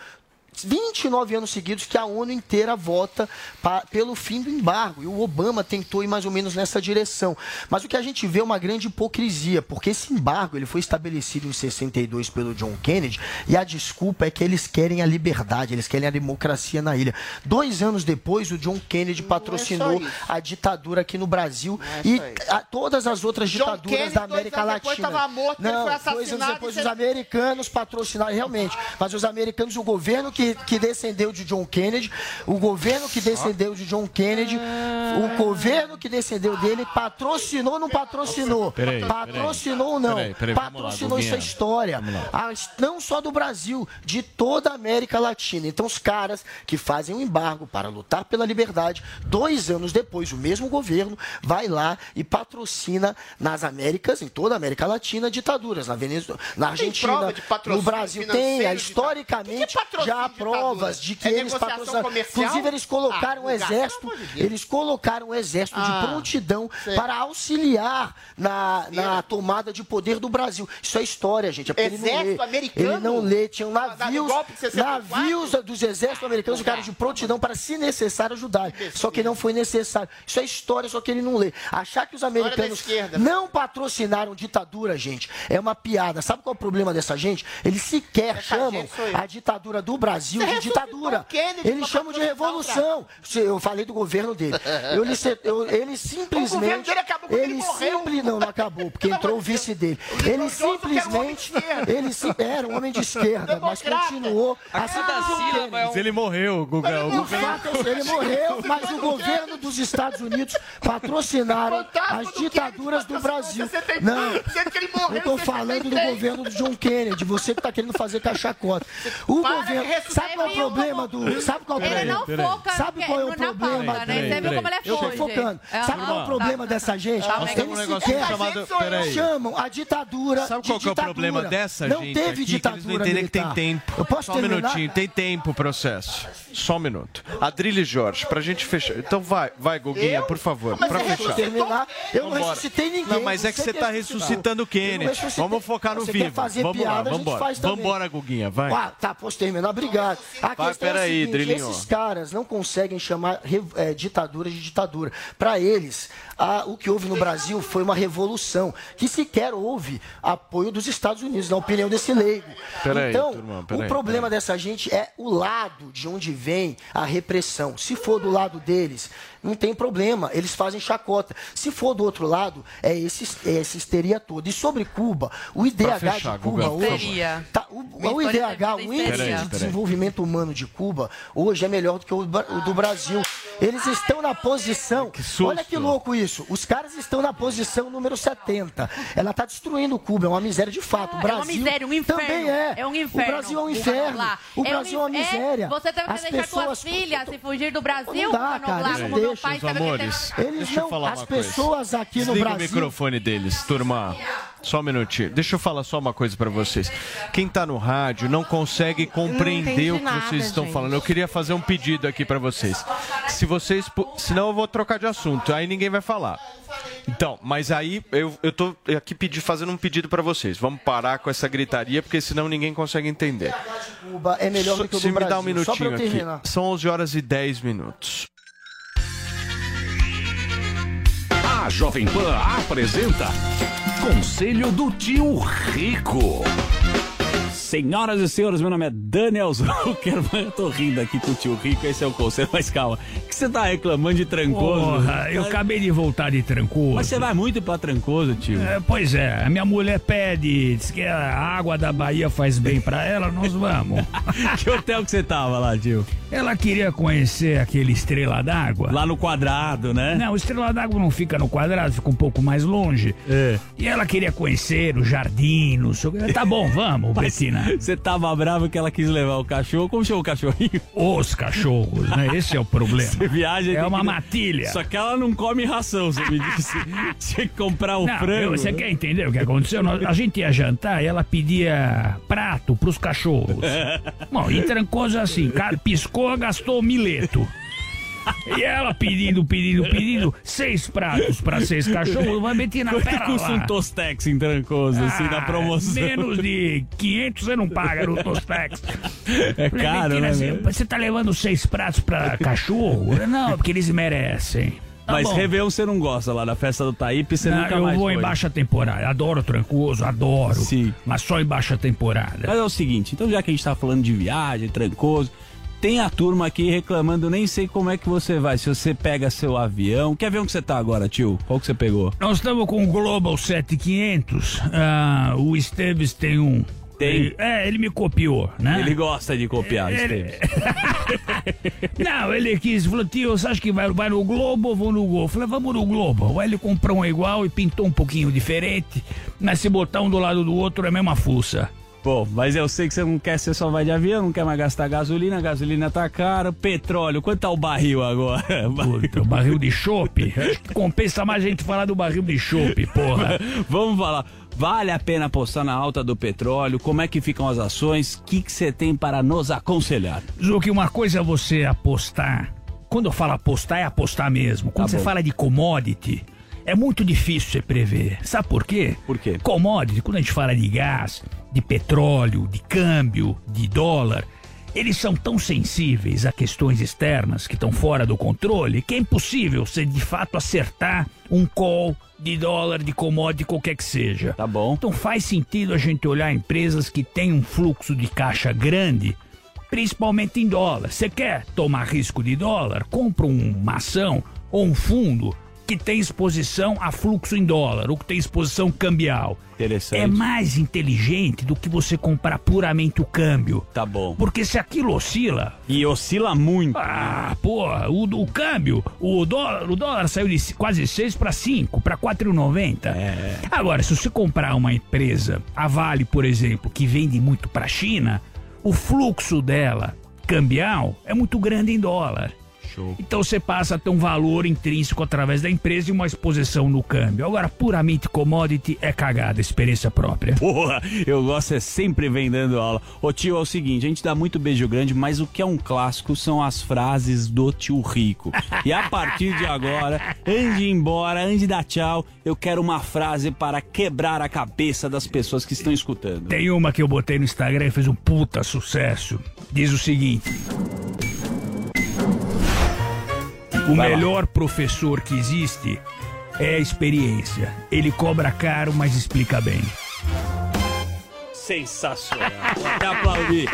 29 anos seguidos que a ONU inteira vota pa- pelo fim do embargo. E o Obama tentou ir mais ou menos nessa direção. Mas o que a gente vê é uma grande hipocrisia, porque esse embargo ele foi estabelecido em 62 pelo John Kennedy e a desculpa é que eles querem a liberdade, eles querem a democracia na ilha. Dois anos depois, o John Kennedy patrocinou isso. a ditadura aqui no Brasil é e a- todas as outras John ditaduras Kennedy, da América depois, Latina. morto, Não, foi dois anos depois os americanos patrocinaram realmente, mas os americanos, o governo que, que descendeu de John Kennedy, o governo que descendeu de John Kennedy, o governo que descendeu dele patrocinou ou não patrocinou? Peraí, patrocinou ou não? Peraí, peraí, lá, patrocinou é Guguinha. história. Ah, não só do Brasil, de toda a América Latina. Então, os caras que fazem um embargo para lutar pela liberdade, dois anos depois, o mesmo governo vai lá e patrocina nas Américas, em toda a América Latina, ditaduras. Na Venezuela, na Argentina, no Brasil tem. financeiro é, de Historicamente, já provas de que É eles patrocinaram. comercial? Inclusive, eles colocaram Ah, um exército, de eles colocaram um exército Ah, de prontidão sei. para auxiliar na, na tomada de poder do Brasil. Isso é história, gente. É ele Exército lê. americano? Ele não lê. Tinham Ah, navios, golpe de 64? navios dos exércitos americanos ficaram de prontidão para, se necessário, ajudar. Só que não foi necessário. Isso é história, só que ele não lê. Achar que os americanos não patrocinaram ditadura, gente, é uma piada. Sabe qual é o problema dessa gente? Eles sequer chamam sou eu. a ditadura do Brasil Você de ditadura. o Kennedy Eles chamam de o revolução. Eu falei do governo dele. Eu, eu- ele O simplesmente. governo dele acabou ele ele morreu. simples não, não acabou, porque entrou o vice dele. Ele simplesmente. Ele era um homem de esquerda, mas continuou. Assim como o Kennedy. Mas ele morreu, Guga. O O fato é que ele morreu, mas o governo dos Estados Unidos patrocinaram as ditaduras do Brasil. Não, eu estou falando do governo do John Kennedy, você que está querendo fazer cachacota. O governo. Sabe qual é o problema do. Sabe qual é o Ele problema? não foca Sabe qual é o problema? pauta, né? Você viu como ele é Eu tô focando. Sabe qual é o problema dessa gente? Tá, Eles pega um negócio sequer chamado- peraí. chamam a ditadura Sabe qual que é o problema dessa não gente teve aqui? Que ditadura eles não que tem tempo. Eu posso Só um terminar? minutinho, tem tempo o processo. Só um minuto. Adrilho Jorge, pra gente fechar. Então vai, vai, Guguinha, por favor, pra Deixa eu fechar. terminar. Eu não ressuscitei ninguém. Não, mas é que você tá ressuscitando o Kennedy. Vamos focar no vivo. Vamos lá, piada, a gente vambora. faz também. Vambora, Guguinha, vai. Ah, tá, posso terminar? Obrigado. A Vai, questão é a seguinte, esses caras não conseguem chamar eh, ditadura de ditadura. Para eles, a- o que houve no Brasil foi uma revolução, que sequer houve apoio dos Estados Unidos, na opinião desse leigo. Peraí, então, turma, peraí, o problema dessa gente é o lado de onde vem a repressão. Se for do lado deles, não tem problema, eles fazem chacota. Se for do outro lado, é esse, é essa histeria toda. E sobre Cuba, o IDH fechar, de Cuba Guga, hoje... Tá, o, o IDH, o Índice Peraí, de peraí. Desenvolvimento Humano de Cuba, hoje é melhor do que o, do Brasil. Eles estão na posição. olha que louco isso. Os caras estão na posição número 70. Ela está destruindo Cuba, é uma miséria de fato. O É Brasil uma miséria, um inferno. também é. É um inferno. O Brasil é um inferno. O É um Brasil é uma miséria. Você tem que deixar pessoas- filhas se fugir do Brasil, Não dá, cara, lá, eles como meu deixam, pai Os sabe o que amores, tem- Eles não- as coisa. pessoas aqui no Desliga o Brasil- microfone deles, turma. Só um minutinho. Deixa eu falar só uma coisa pra vocês. Quem tá no rádio não consegue compreender entendi o que nada, vocês estão gente. falando. Eu queria fazer um pedido aqui pra vocês. Se vocês, senão eu vou trocar de assunto, aí ninguém vai falar. Então, mas aí eu, eu tô aqui pedi, fazendo um pedido pra vocês. Vamos parar com essa gritaria, porque senão ninguém consegue entender. Cuba é melhor do que o Se do me Brasil. dá um minutinho aqui. São 11 horas e 10 minutos. A Jovem Pan apresenta Conselho do Tio Rico. Senhoras e senhores, meu nome é Daniel Zuckerman. Eu tô rindo aqui com o tio Rico, esse é o conselho, mas calma. O que você tá reclamando de trancoso? Porra, eu acabei de voltar de Trancoso. Mas você vai muito pra trancoso, tio. É, pois é, a minha mulher pede, diz que a água da Bahia faz bem pra ela, nós vamos. que hotel que você tava lá, tio? Ela queria conhecer aquele Estrela d'Água. Lá no quadrado, né? Não, Estrela d'Água não fica no quadrado, fica um pouco mais longe. É. E ela queria conhecer o jardim, não sei o que. Tá bom, vamos, Mas você tava bravo que ela quis levar o cachorro. Como chama o cachorrinho? Os cachorros, né? Esse é o problema. Você viaja É tem uma que- matilha. Só que ela não come ração, você me disse. Tinha que comprar o Não, frango. você quer entender o que aconteceu? A gente ia jantar e ela pedia prato pros cachorros. Bom, e Trancoso assim, cara, piscou, gastou mileto. E ela pedindo, pedindo, pedindo, seis pratos pra seis cachorros, vai meter na Quanto pera custa lá. um Tostex em Trancoso, assim, na Ah, promoção? Menos de 500 você não paga no Tostex. É caro, né, Você, meu? você tá levando seis pratos pra cachorro? Não, porque eles merecem. Tá Mas bom. Réveillon você não gosta lá da festa do Taípe, você Não, nunca eu mais vou foi. em baixa temporada. Adoro Trancoso, adoro. Sim. Mas só em baixa temporada. Mas é o seguinte, então já que a gente tá falando de viagem, trancoso, tem a turma aqui reclamando, nem sei como é que você vai, se você pega seu avião. Que avião que você tá agora, tio? Qual que você pegou? Nós estamos com o Global 7500. Ah, o Esteves tem um. Tem? É, ele me copiou, né? Ele gosta de copiar, Ele- Esteves. Não, ele quis, falou, tio, você acha que vai, vai no Globo ou vou no Gol? Eu falei, vamos no Globo. Aí ele comprou um igual e pintou um pouquinho diferente, mas se botar um do lado do outro é a mesma fuça. Bom, mas eu sei que você não quer, você só vai de avião, não quer mais gastar gasolina, a gasolina tá cara, petróleo, quanto tá o barril agora? Puta, o barril de chope? Que compensa mais a gente falar do barril de chope, porra. Vamos falar. Vale a pena apostar na alta do petróleo? Como é que ficam as ações? O que que você tem para nos aconselhar? Zuki, uma coisa é você apostar. Quando eu falo apostar, é apostar mesmo. Quando Tá você bom. fala de commodity, é muito difícil você prever. Sabe por quê? Por quê? Commodity, quando a gente fala de gás, de petróleo, de câmbio, de dólar, eles são tão sensíveis a questões externas que estão fora do controle que é impossível você de fato acertar um call de dólar, de commodity, qualquer que seja. Tá bom. Então faz sentido a gente olhar empresas que têm um fluxo de caixa grande principalmente em dólar. Você quer tomar risco de dólar? Compra uma ação ou um fundo que tem exposição a fluxo em dólar ou que tem exposição cambial. Interessante. É mais inteligente do que você comprar puramente o câmbio. Tá bom. Porque se aquilo oscila. E oscila muito. Ah, porra, o, o câmbio, o dólar, o dólar saiu de quase 6 para 5, para 4,90. É. Agora, se você comprar uma empresa, a Vale, por exemplo, que vende muito para a China, o fluxo dela cambial é muito grande em dólar. Show. Então você passa a ter um valor intrínseco através da empresa e uma exposição no câmbio. Agora, puramente commodity é cagada, experiência própria. Porra, eu gosto é sempre vem dando aula. Ô tio, é o seguinte, a gente dá muito beijo grande, mas o que é um clássico são as frases do tio Rico. E a partir de agora, antes de ir embora, antes de dar tchau, eu quero uma frase para quebrar a cabeça das pessoas que estão escutando. Tem uma que eu botei no Instagram e fez um puta sucesso. Diz o seguinte: O Vai lá. melhor professor que existe é a experiência. Ele cobra caro, mas explica bem. Sensacional. Vou até aplaudir.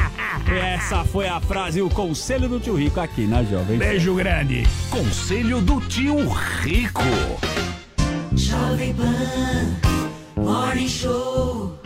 Essa foi a frase, o conselho do tio Rico aqui na Jovem. Pan. Beijo grande. Conselho do tio Rico. Jovem Pan Morning Show.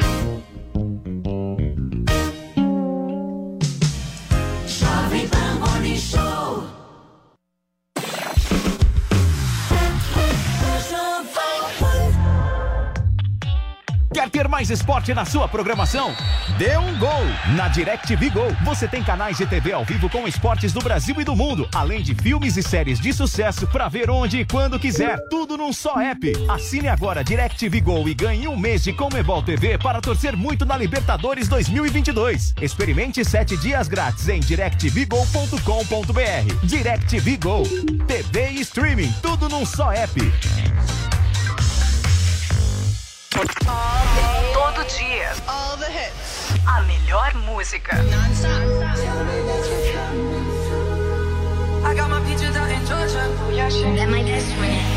Ter mais esporte na sua programação? Dê um gol! Na DirecTV Go, você tem canais de TV ao vivo com esportes do Brasil e do mundo, além de filmes e séries de sucesso para ver onde e quando quiser. Tudo num só app. Assine agora DirecTV Go e ganhe um mês de Comebol TV para torcer muito na Libertadores 2022. Experimente sete dias grátis em directvgo.com.br. DirecTV Go. TV e streaming, tudo num só app. Todo dia. All the hits. A melhor música. I got my peaches out in Georgia. Oh, yeah, shit. My best friend.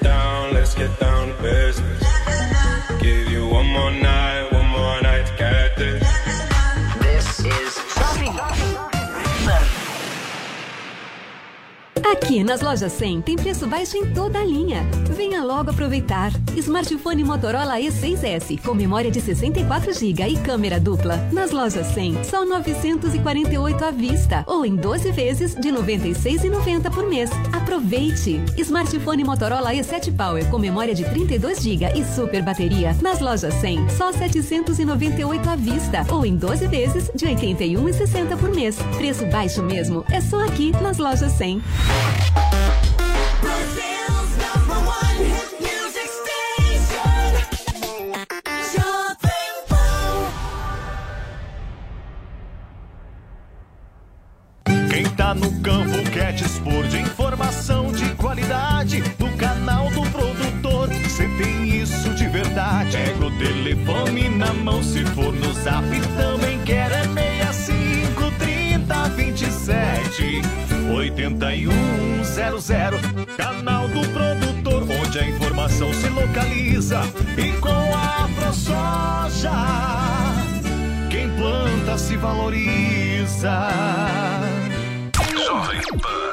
Down, let's get down Aqui nas lojas 100 tem preço baixo em toda a linha. Venha logo aproveitar. Smartphone Motorola E6S com memória de 64 GB e câmera dupla. Nas lojas 100, só 948 à vista ou em 12 vezes de R$ 96,90 por mês. Aproveite! Smartphone Motorola E7 Power com memória de 32 GB e super bateria. Nas lojas 100, só 798 à vista ou em 12 vezes de R$ 81,60 por mês. Preço baixo mesmo. É só aqui nas lojas 100. Quem tá no campo quer dispor de informação de qualidade do canal do produtor. Cê tem isso de verdade. Pega o telefone na mão, se for no zap 8100. Canal do produtor, onde a informação se localiza. E com a ProSoja, quem planta se valoriza. Jovem Pan.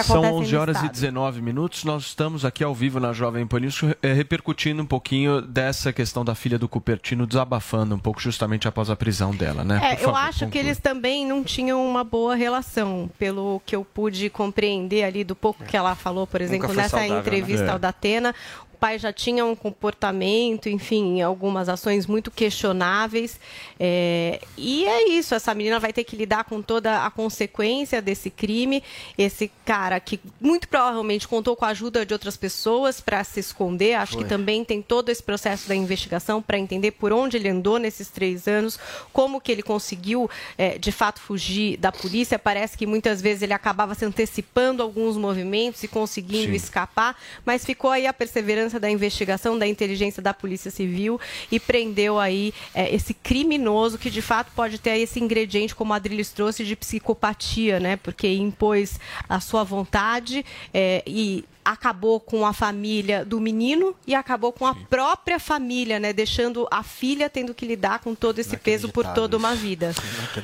Que São acontece 11 no horas e estado. 19 minutos. Nós estamos aqui ao vivo na Jovem Pan News, eh, repercutindo um pouquinho dessa questão da filha do Cupertino, desabafando um pouco justamente após a prisão dela, né? É, Por eu favor, acho que conclua. eles também não tinham uma boa relação, pelo que eu pude compreender ali do pouco que ela falou, por exemplo, nessa saudável, né? entrevista É. ao Datena. Pai já tinha um comportamento, enfim, algumas ações muito questionáveis. É, e é isso, essa menina vai ter que lidar com toda a consequência desse crime. Esse cara que muito provavelmente contou com a ajuda de outras pessoas para se esconder. Acho Foi. que também tem todo esse processo da investigação para entender por onde ele andou nesses três anos, como que ele conseguiu, é, de fato, fugir da polícia. Parece que muitas vezes ele acabava se antecipando a alguns movimentos e conseguindo Sim. escapar, mas ficou aí a perseverança da investigação da inteligência da Polícia Civil e prendeu aí é, esse criminoso que de fato pode ter esse ingrediente, como a Adriles trouxe, de psicopatia, né? Porque impôs a sua vontade é, e acabou com a família do menino e acabou com a própria família, né? Deixando a filha tendo que lidar com todo esse peso por toda uma vida.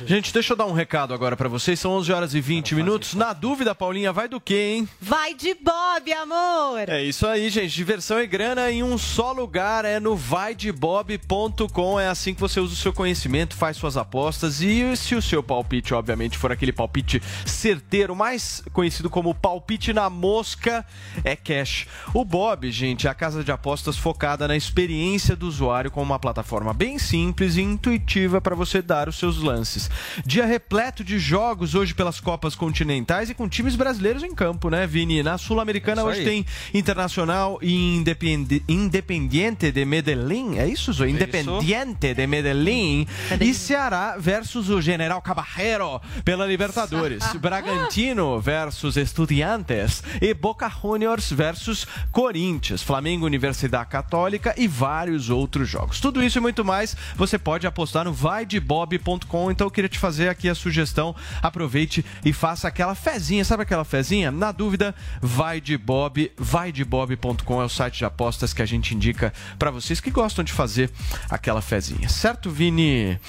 Gente, deixa eu dar um recado agora pra vocês. São 11 horas e 20 minutos. Na dúvida, Paulinha, vai do quê, hein? Vai de Bob, amor! É isso aí, gente. Diversão e grana em um só lugar. É no vaidebob.com. É assim que você usa o seu conhecimento, faz suas apostas. E se o seu palpite, obviamente, for aquele palpite certeiro, mais conhecido como palpite na mosca, é cash. O Bob, gente, é a casa de apostas focada na experiência do usuário com uma plataforma bem simples e intuitiva para você dar os seus lances. Dia repleto de jogos hoje pelas Copas Continentais e com times brasileiros em campo, né, Vini? Na Sul-Americana É hoje tem Internacional e Independi- Independiente de Medellín. É isso, Zoe? Independiente de Medellín. E Ceará versus o General Caballero pela Libertadores. Bragantino versus Estudiantes. E Boca Juniors versus Corinthians. Flamengo, Universidade Católica e vários outros jogos. Tudo isso e muito mais você pode apostar no vaidebob.com. Então eu queria te fazer aqui a sugestão. Aproveite e faça aquela fezinha. Sabe aquela fezinha? Na dúvida, vai de Bob. Vaidebob.com é o site de apostas que a gente indica para vocês que gostam de fazer aquela fezinha. Certo, Vini?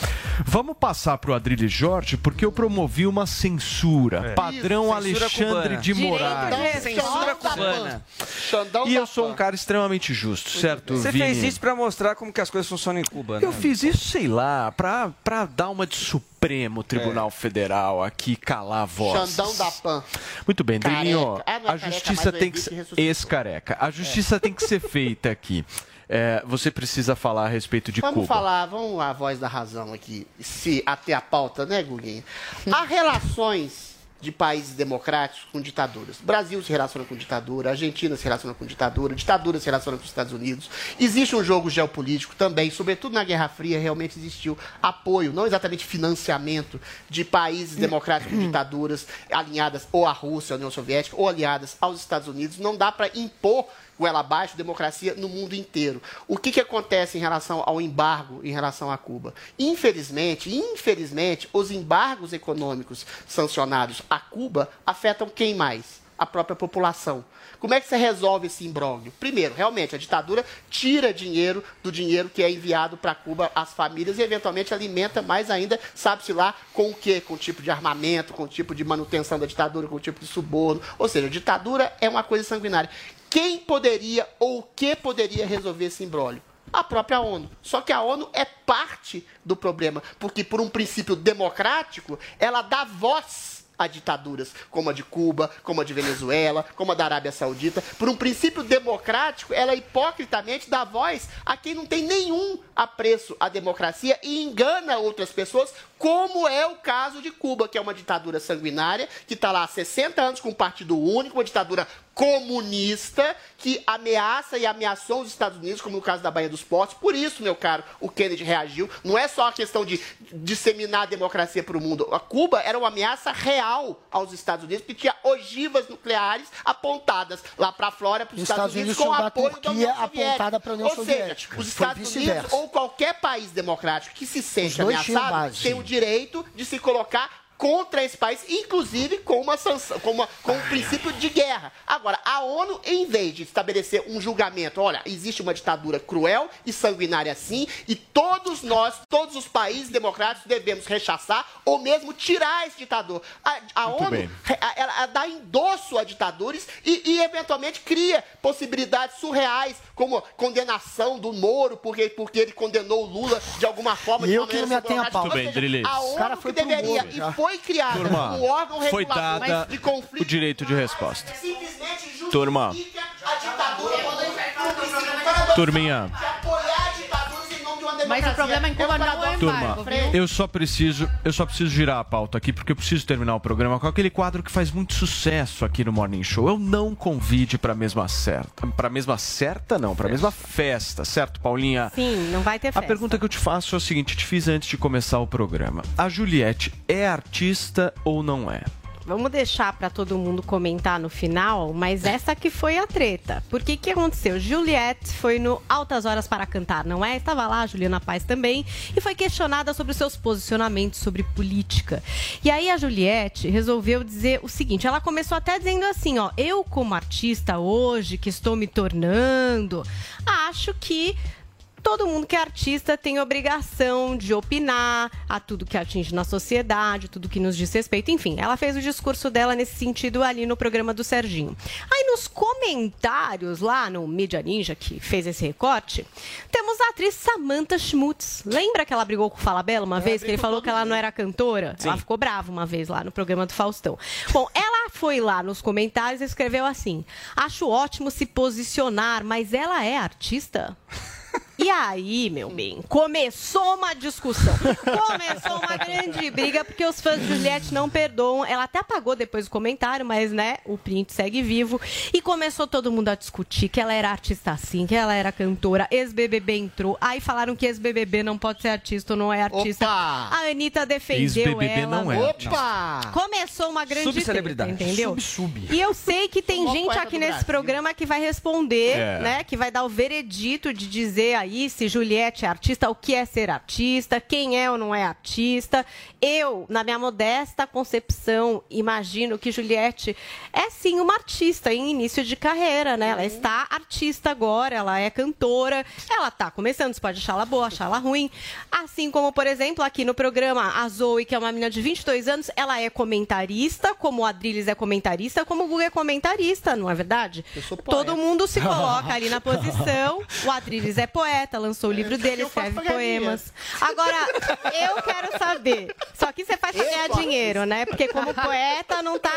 Vamos passar pro Adrilho Jorge porque eu promovi uma censura. Padrão Isso, Alexandre censura de cubana. Moraes. Direito de Censura cubana. E eu sou um cara extremamente justo, certo, Você Vini? fez isso pra mostrar como que as coisas funcionam em Cuba, né? Eu fiz isso, sei lá, pra, pra dar uma de Supremo Tribunal Federal aqui, calar a voz. Xandão da Pan. Muito bem. Drilinho, Ah, é a careca, justiça o tem que ser ex-careca. A justiça tem que ser feita aqui. É, você precisa falar a respeito de Vamos Cuba. falar, vamos a voz da razão aqui, se até a pauta, né, Guguinho? Há relações de países democráticos com ditaduras. O Brasil se relaciona com ditadura, a Argentina se relaciona com ditadura, a ditadura se relaciona com os Estados Unidos. Existe um jogo geopolítico também, sobretudo na Guerra Fria, realmente existiu apoio, não exatamente financiamento, de países democráticos com ditaduras alinhadas ou à Rússia, à União Soviética, ou aliadas aos Estados Unidos. Não dá para impor goela abaixo, democracia no mundo inteiro. O que, que acontece em relação ao embargo em relação a Cuba? Infelizmente, infelizmente, os embargos econômicos sancionados a Cuba afetam quem mais? A própria população. Como é que você resolve esse imbróglio? Primeiro, realmente, a ditadura tira dinheiro do dinheiro que é enviado para Cuba às famílias e, eventualmente, alimenta mais ainda, sabe-se lá, com o quê? Com o tipo de armamento, com o tipo de manutenção da ditadura, com o tipo de suborno. Ou seja, a ditadura é uma coisa sanguinária. Quem poderia ou o que poderia resolver esse imbróglio? A própria ONU. Só que a ONU é parte do problema, porque por um princípio democrático, ela dá voz a ditaduras, como a de Cuba, como a de Venezuela, como a da Arábia Saudita. Por um princípio democrático, ela hipocritamente dá voz a quem não tem nenhum apreço à democracia e engana outras pessoas, como é o caso de Cuba, que é uma ditadura sanguinária, que está lá há 60 anos com um partido único, uma ditadura comunista que ameaça e ameaçou os Estados Unidos, como no caso da Baía dos Portos. Por isso, meu caro, o Kennedy reagiu. Não é só a questão de disseminar a democracia para o mundo. A Cuba era uma ameaça real aos Estados Unidos, porque tinha ogivas nucleares apontadas lá para a Flórida, para os Os Estados, Unidos, Unidos com são da apoio da União Soviética. apontada pra União Ou Soviética. Seja, os Estados. Unidos ou qualquer país democrático que se sente ameaçado tem o direito de se colocar contra esse país, inclusive com uma sanção, com, uma, com um princípio de guerra. Agora, a ONU, em vez de estabelecer um julgamento, olha, existe uma ditadura cruel e sanguinária assim, e todos nós, todos os países democráticos devemos rechaçar ou mesmo tirar esse ditador. A, a ONU a- ela, ela dá endosso a ditaduras e, e, eventualmente cria possibilidades surreais, como condenação do Moro, porque, porque ele condenou o Lula de alguma forma. E de eu uma que não me atenho. Ou Muito bem, seja. A O cara ONU foi que deveria, Moro e foi criada Turma, um órgão foi dada de conflito o direito de resposta. Turma. Turminha. Mas o problema em Cuba não é paradoxo. Turma, embargo, eu só preciso, eu só preciso girar a pauta aqui porque eu preciso terminar o programa com aquele quadro que faz muito sucesso aqui no Morning Show. Eu não convide para mesma certa, para mesma certa não, para mesma festa, certo, Paulinha? Sim, não vai ter A festa. pergunta que eu te faço é o seguinte, te fiz antes de começar o programa. A Juliette é artista ou não é? Vamos deixar pra todo mundo comentar no final, mas essa que foi a treta. Porque que aconteceu? Juliette foi no Altas Horas para Cantar, não é? Estava lá, a Juliana Paz também, e foi questionada sobre os seus posicionamentos sobre política. E aí a Juliette resolveu dizer o seguinte: ela começou até dizendo assim, ó, eu como artista hoje, que estou me tornando, acho que todo mundo que é artista tem obrigação de opinar a tudo que atinge na sociedade, tudo que nos diz respeito. Enfim, ela fez o discurso dela nesse sentido ali no programa do Serginho. Aí nos comentários lá no Media Ninja, que fez esse recorte, temos a atriz Samantha Schmutz. Lembra que ela brigou com o Falabella uma vez? Que ele falou que ela não era cantora? Ela ficou brava uma vez lá no programa do Faustão. Bom, ela foi lá nos comentários e escreveu assim: Acho ótimo se posicionar, mas ela é artista? E aí, meu bem, começou uma discussão. Começou uma grande briga, porque os fãs de Juliette não perdoam. Ela até apagou depois o comentário, mas, né, o print segue vivo. E começou todo mundo a discutir que ela era artista assim, que ela era cantora. Ex-BBB entrou. Aí falaram que ex-BBB não pode ser artista ou não é artista. Opa! A Anitta defendeu Ex-BBB ela. não é. Opa! Começou uma grande treta, Subcelebridade. entendeu? Sub-sub. E eu sei que tem gente aqui nesse Brasil. programa que vai responder, É. né? Que vai dar o veredito de dizer aí se Juliette é artista, o que é ser artista, quem é ou não é artista. Eu, na minha modesta concepção, imagino que Juliette é sim uma artista em início de carreira, né? Ela está artista agora, ela é cantora, ela tá começando, você pode achar ela boa, achar ela ruim. Assim como, por exemplo, aqui no programa, a Zoe, que é uma menina de 22 anos, ela é comentarista, como o Adrilles é comentarista, como o Guga é comentarista, não é verdade? Todo mundo se coloca ali na posição. O Adrilles é poeta, lançou o livro dele, escreve poemas. Agora, eu quero saber. Só que você faz pra ganhar dinheiro, né? Porque como poeta não tá.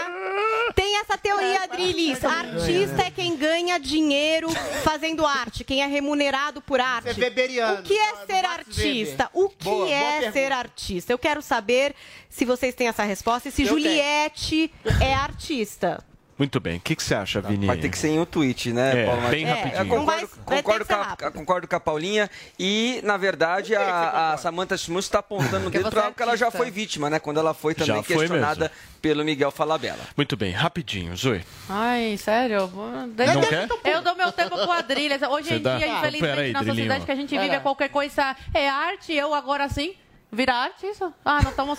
Tem essa teoria, Adrilles. Artista é quem ganha dinheiro fazendo arte, quem é remunerado por arte. Você é weberiano, O que é ser artista? O que é ser artista? Eu quero saber se vocês têm essa resposta e se. Juliette é artista. Muito bem. O que, que você acha, Vini? Vai ter que ser em um tweet, né, É, Paulo? bem Mas- rapidinho. Eu concordo, vai- vai concordo, com a, concordo com a Paulinha e, na verdade, a, a Samantha Schmutz está apontando o Porque dedo para é algo que ela já foi vítima, né? Quando ela foi também Já foi questionada pelo Miguel Falabella. Muito bem, rapidinho, Zoe. Ai, sério? Deixa- Não quer? Eu dou meu tempo com a Drilha. Hoje Você em dá? dia, Ah, infelizmente, peraí, na sociedade Drilinho. que a gente vive, Pera. qualquer coisa é arte. Eu agora sim, virar arte isso? Ah, não estamos...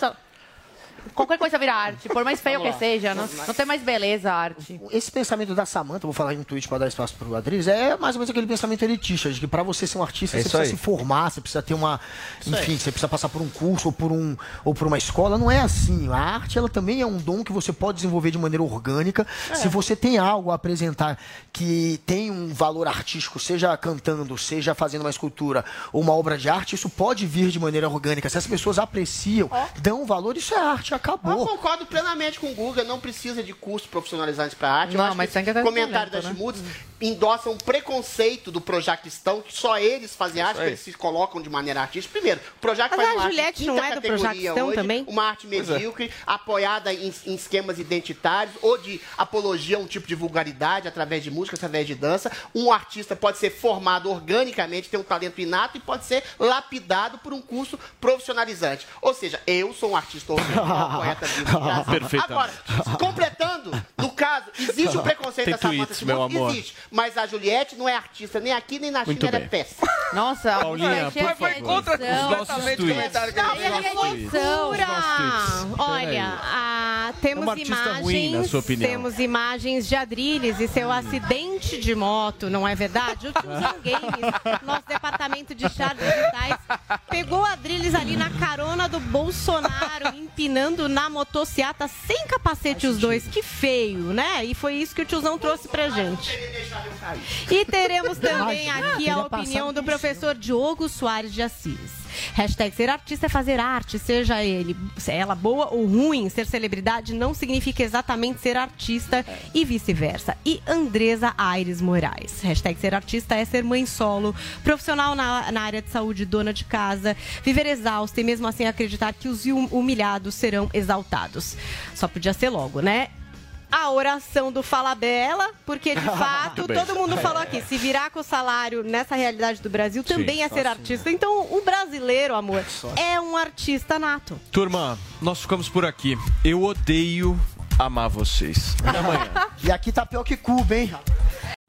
Qualquer coisa vira arte, por mais feio que seja. Não, não tem mais beleza a arte. Esse pensamento da Samanta, vou falar em um tweet para dar espaço pro Adriles, é mais ou menos aquele pensamento elitista, de que para você ser um artista, É você precisa aí. se formar, você precisa ter uma. Enfim, você precisa passar por um curso ou por, um, ou por uma escola. Não é assim. A arte, ela também é um dom que você pode desenvolver de maneira orgânica. Se você tem algo a apresentar que tem um valor artístico, seja cantando, seja fazendo uma escultura ou uma obra de arte, isso pode vir de maneira orgânica. Se as pessoas apreciam, dão valor, isso é arte, Eu acabou. concordo plenamente com o Guga, não precisa de curso profissionalizantes para arte. Eu Não, mas tem que ter o comentário talento, das né? Schmutz endossa um preconceito do Projaquistão, que só eles fazem arte, aí. que eles se colocam de maneira artística. Primeiro, o Projac Mas faz a uma arte Juliette de não é do categoria Projaquistão hoje, também? Uma arte é. medíocre, apoiada em, em esquemas identitários ou de apologia a um tipo de vulgaridade através de música, através de dança. Um artista pode ser formado organicamente, ter um talento inato e pode ser lapidado por um curso profissionalizante. Ou seja, eu sou um artista original, do Brasil. Perfeitamente. Agora, completando, no caso, existe o preconceito Tem da Samantha tweets, meu amor. Existe. Mas a Juliette não é artista nem aqui nem na Muito China, ela é bem. péssima. Nossa, Paulinha, por é favor. Contra edição. completamente o tweets. a. Olha, Peraí. ah, temos É imagens, ruim, na sua opinião. temos imagens de Adrilles e seu acidente de moto, não é verdade? O Games, nosso departamento de chats digitais, pegou Adrilles ali na carona do Bolsonaro, empinando na motociata sem capacete os dois. Que feio, né? E foi isso que o tiozão trouxe pra gente. E teremos também aqui a opinião do professor Diogo Soares de Assis. Hashtag ser artista é fazer arte, seja ele, se ela boa ou ruim, ser celebridade não significa exatamente ser artista e vice-versa. E Andresa Aires Moraes. Hashtag ser artista é ser mãe solo, profissional na, na área de saúde, dona de casa, viver exausta e mesmo assim acreditar que os hum- humilhados serão exaltados. Só podia ser logo, né? A oração do Fala Bela, porque de fato todo mundo falou aqui, se virar com o salário nessa realidade do Brasil também é ser artista. Então o brasileiro, amor, é um artista nato. Turma, nós ficamos por aqui. Eu odeio amar vocês. Até amanhã. E aqui tá pior que Cuba, hein?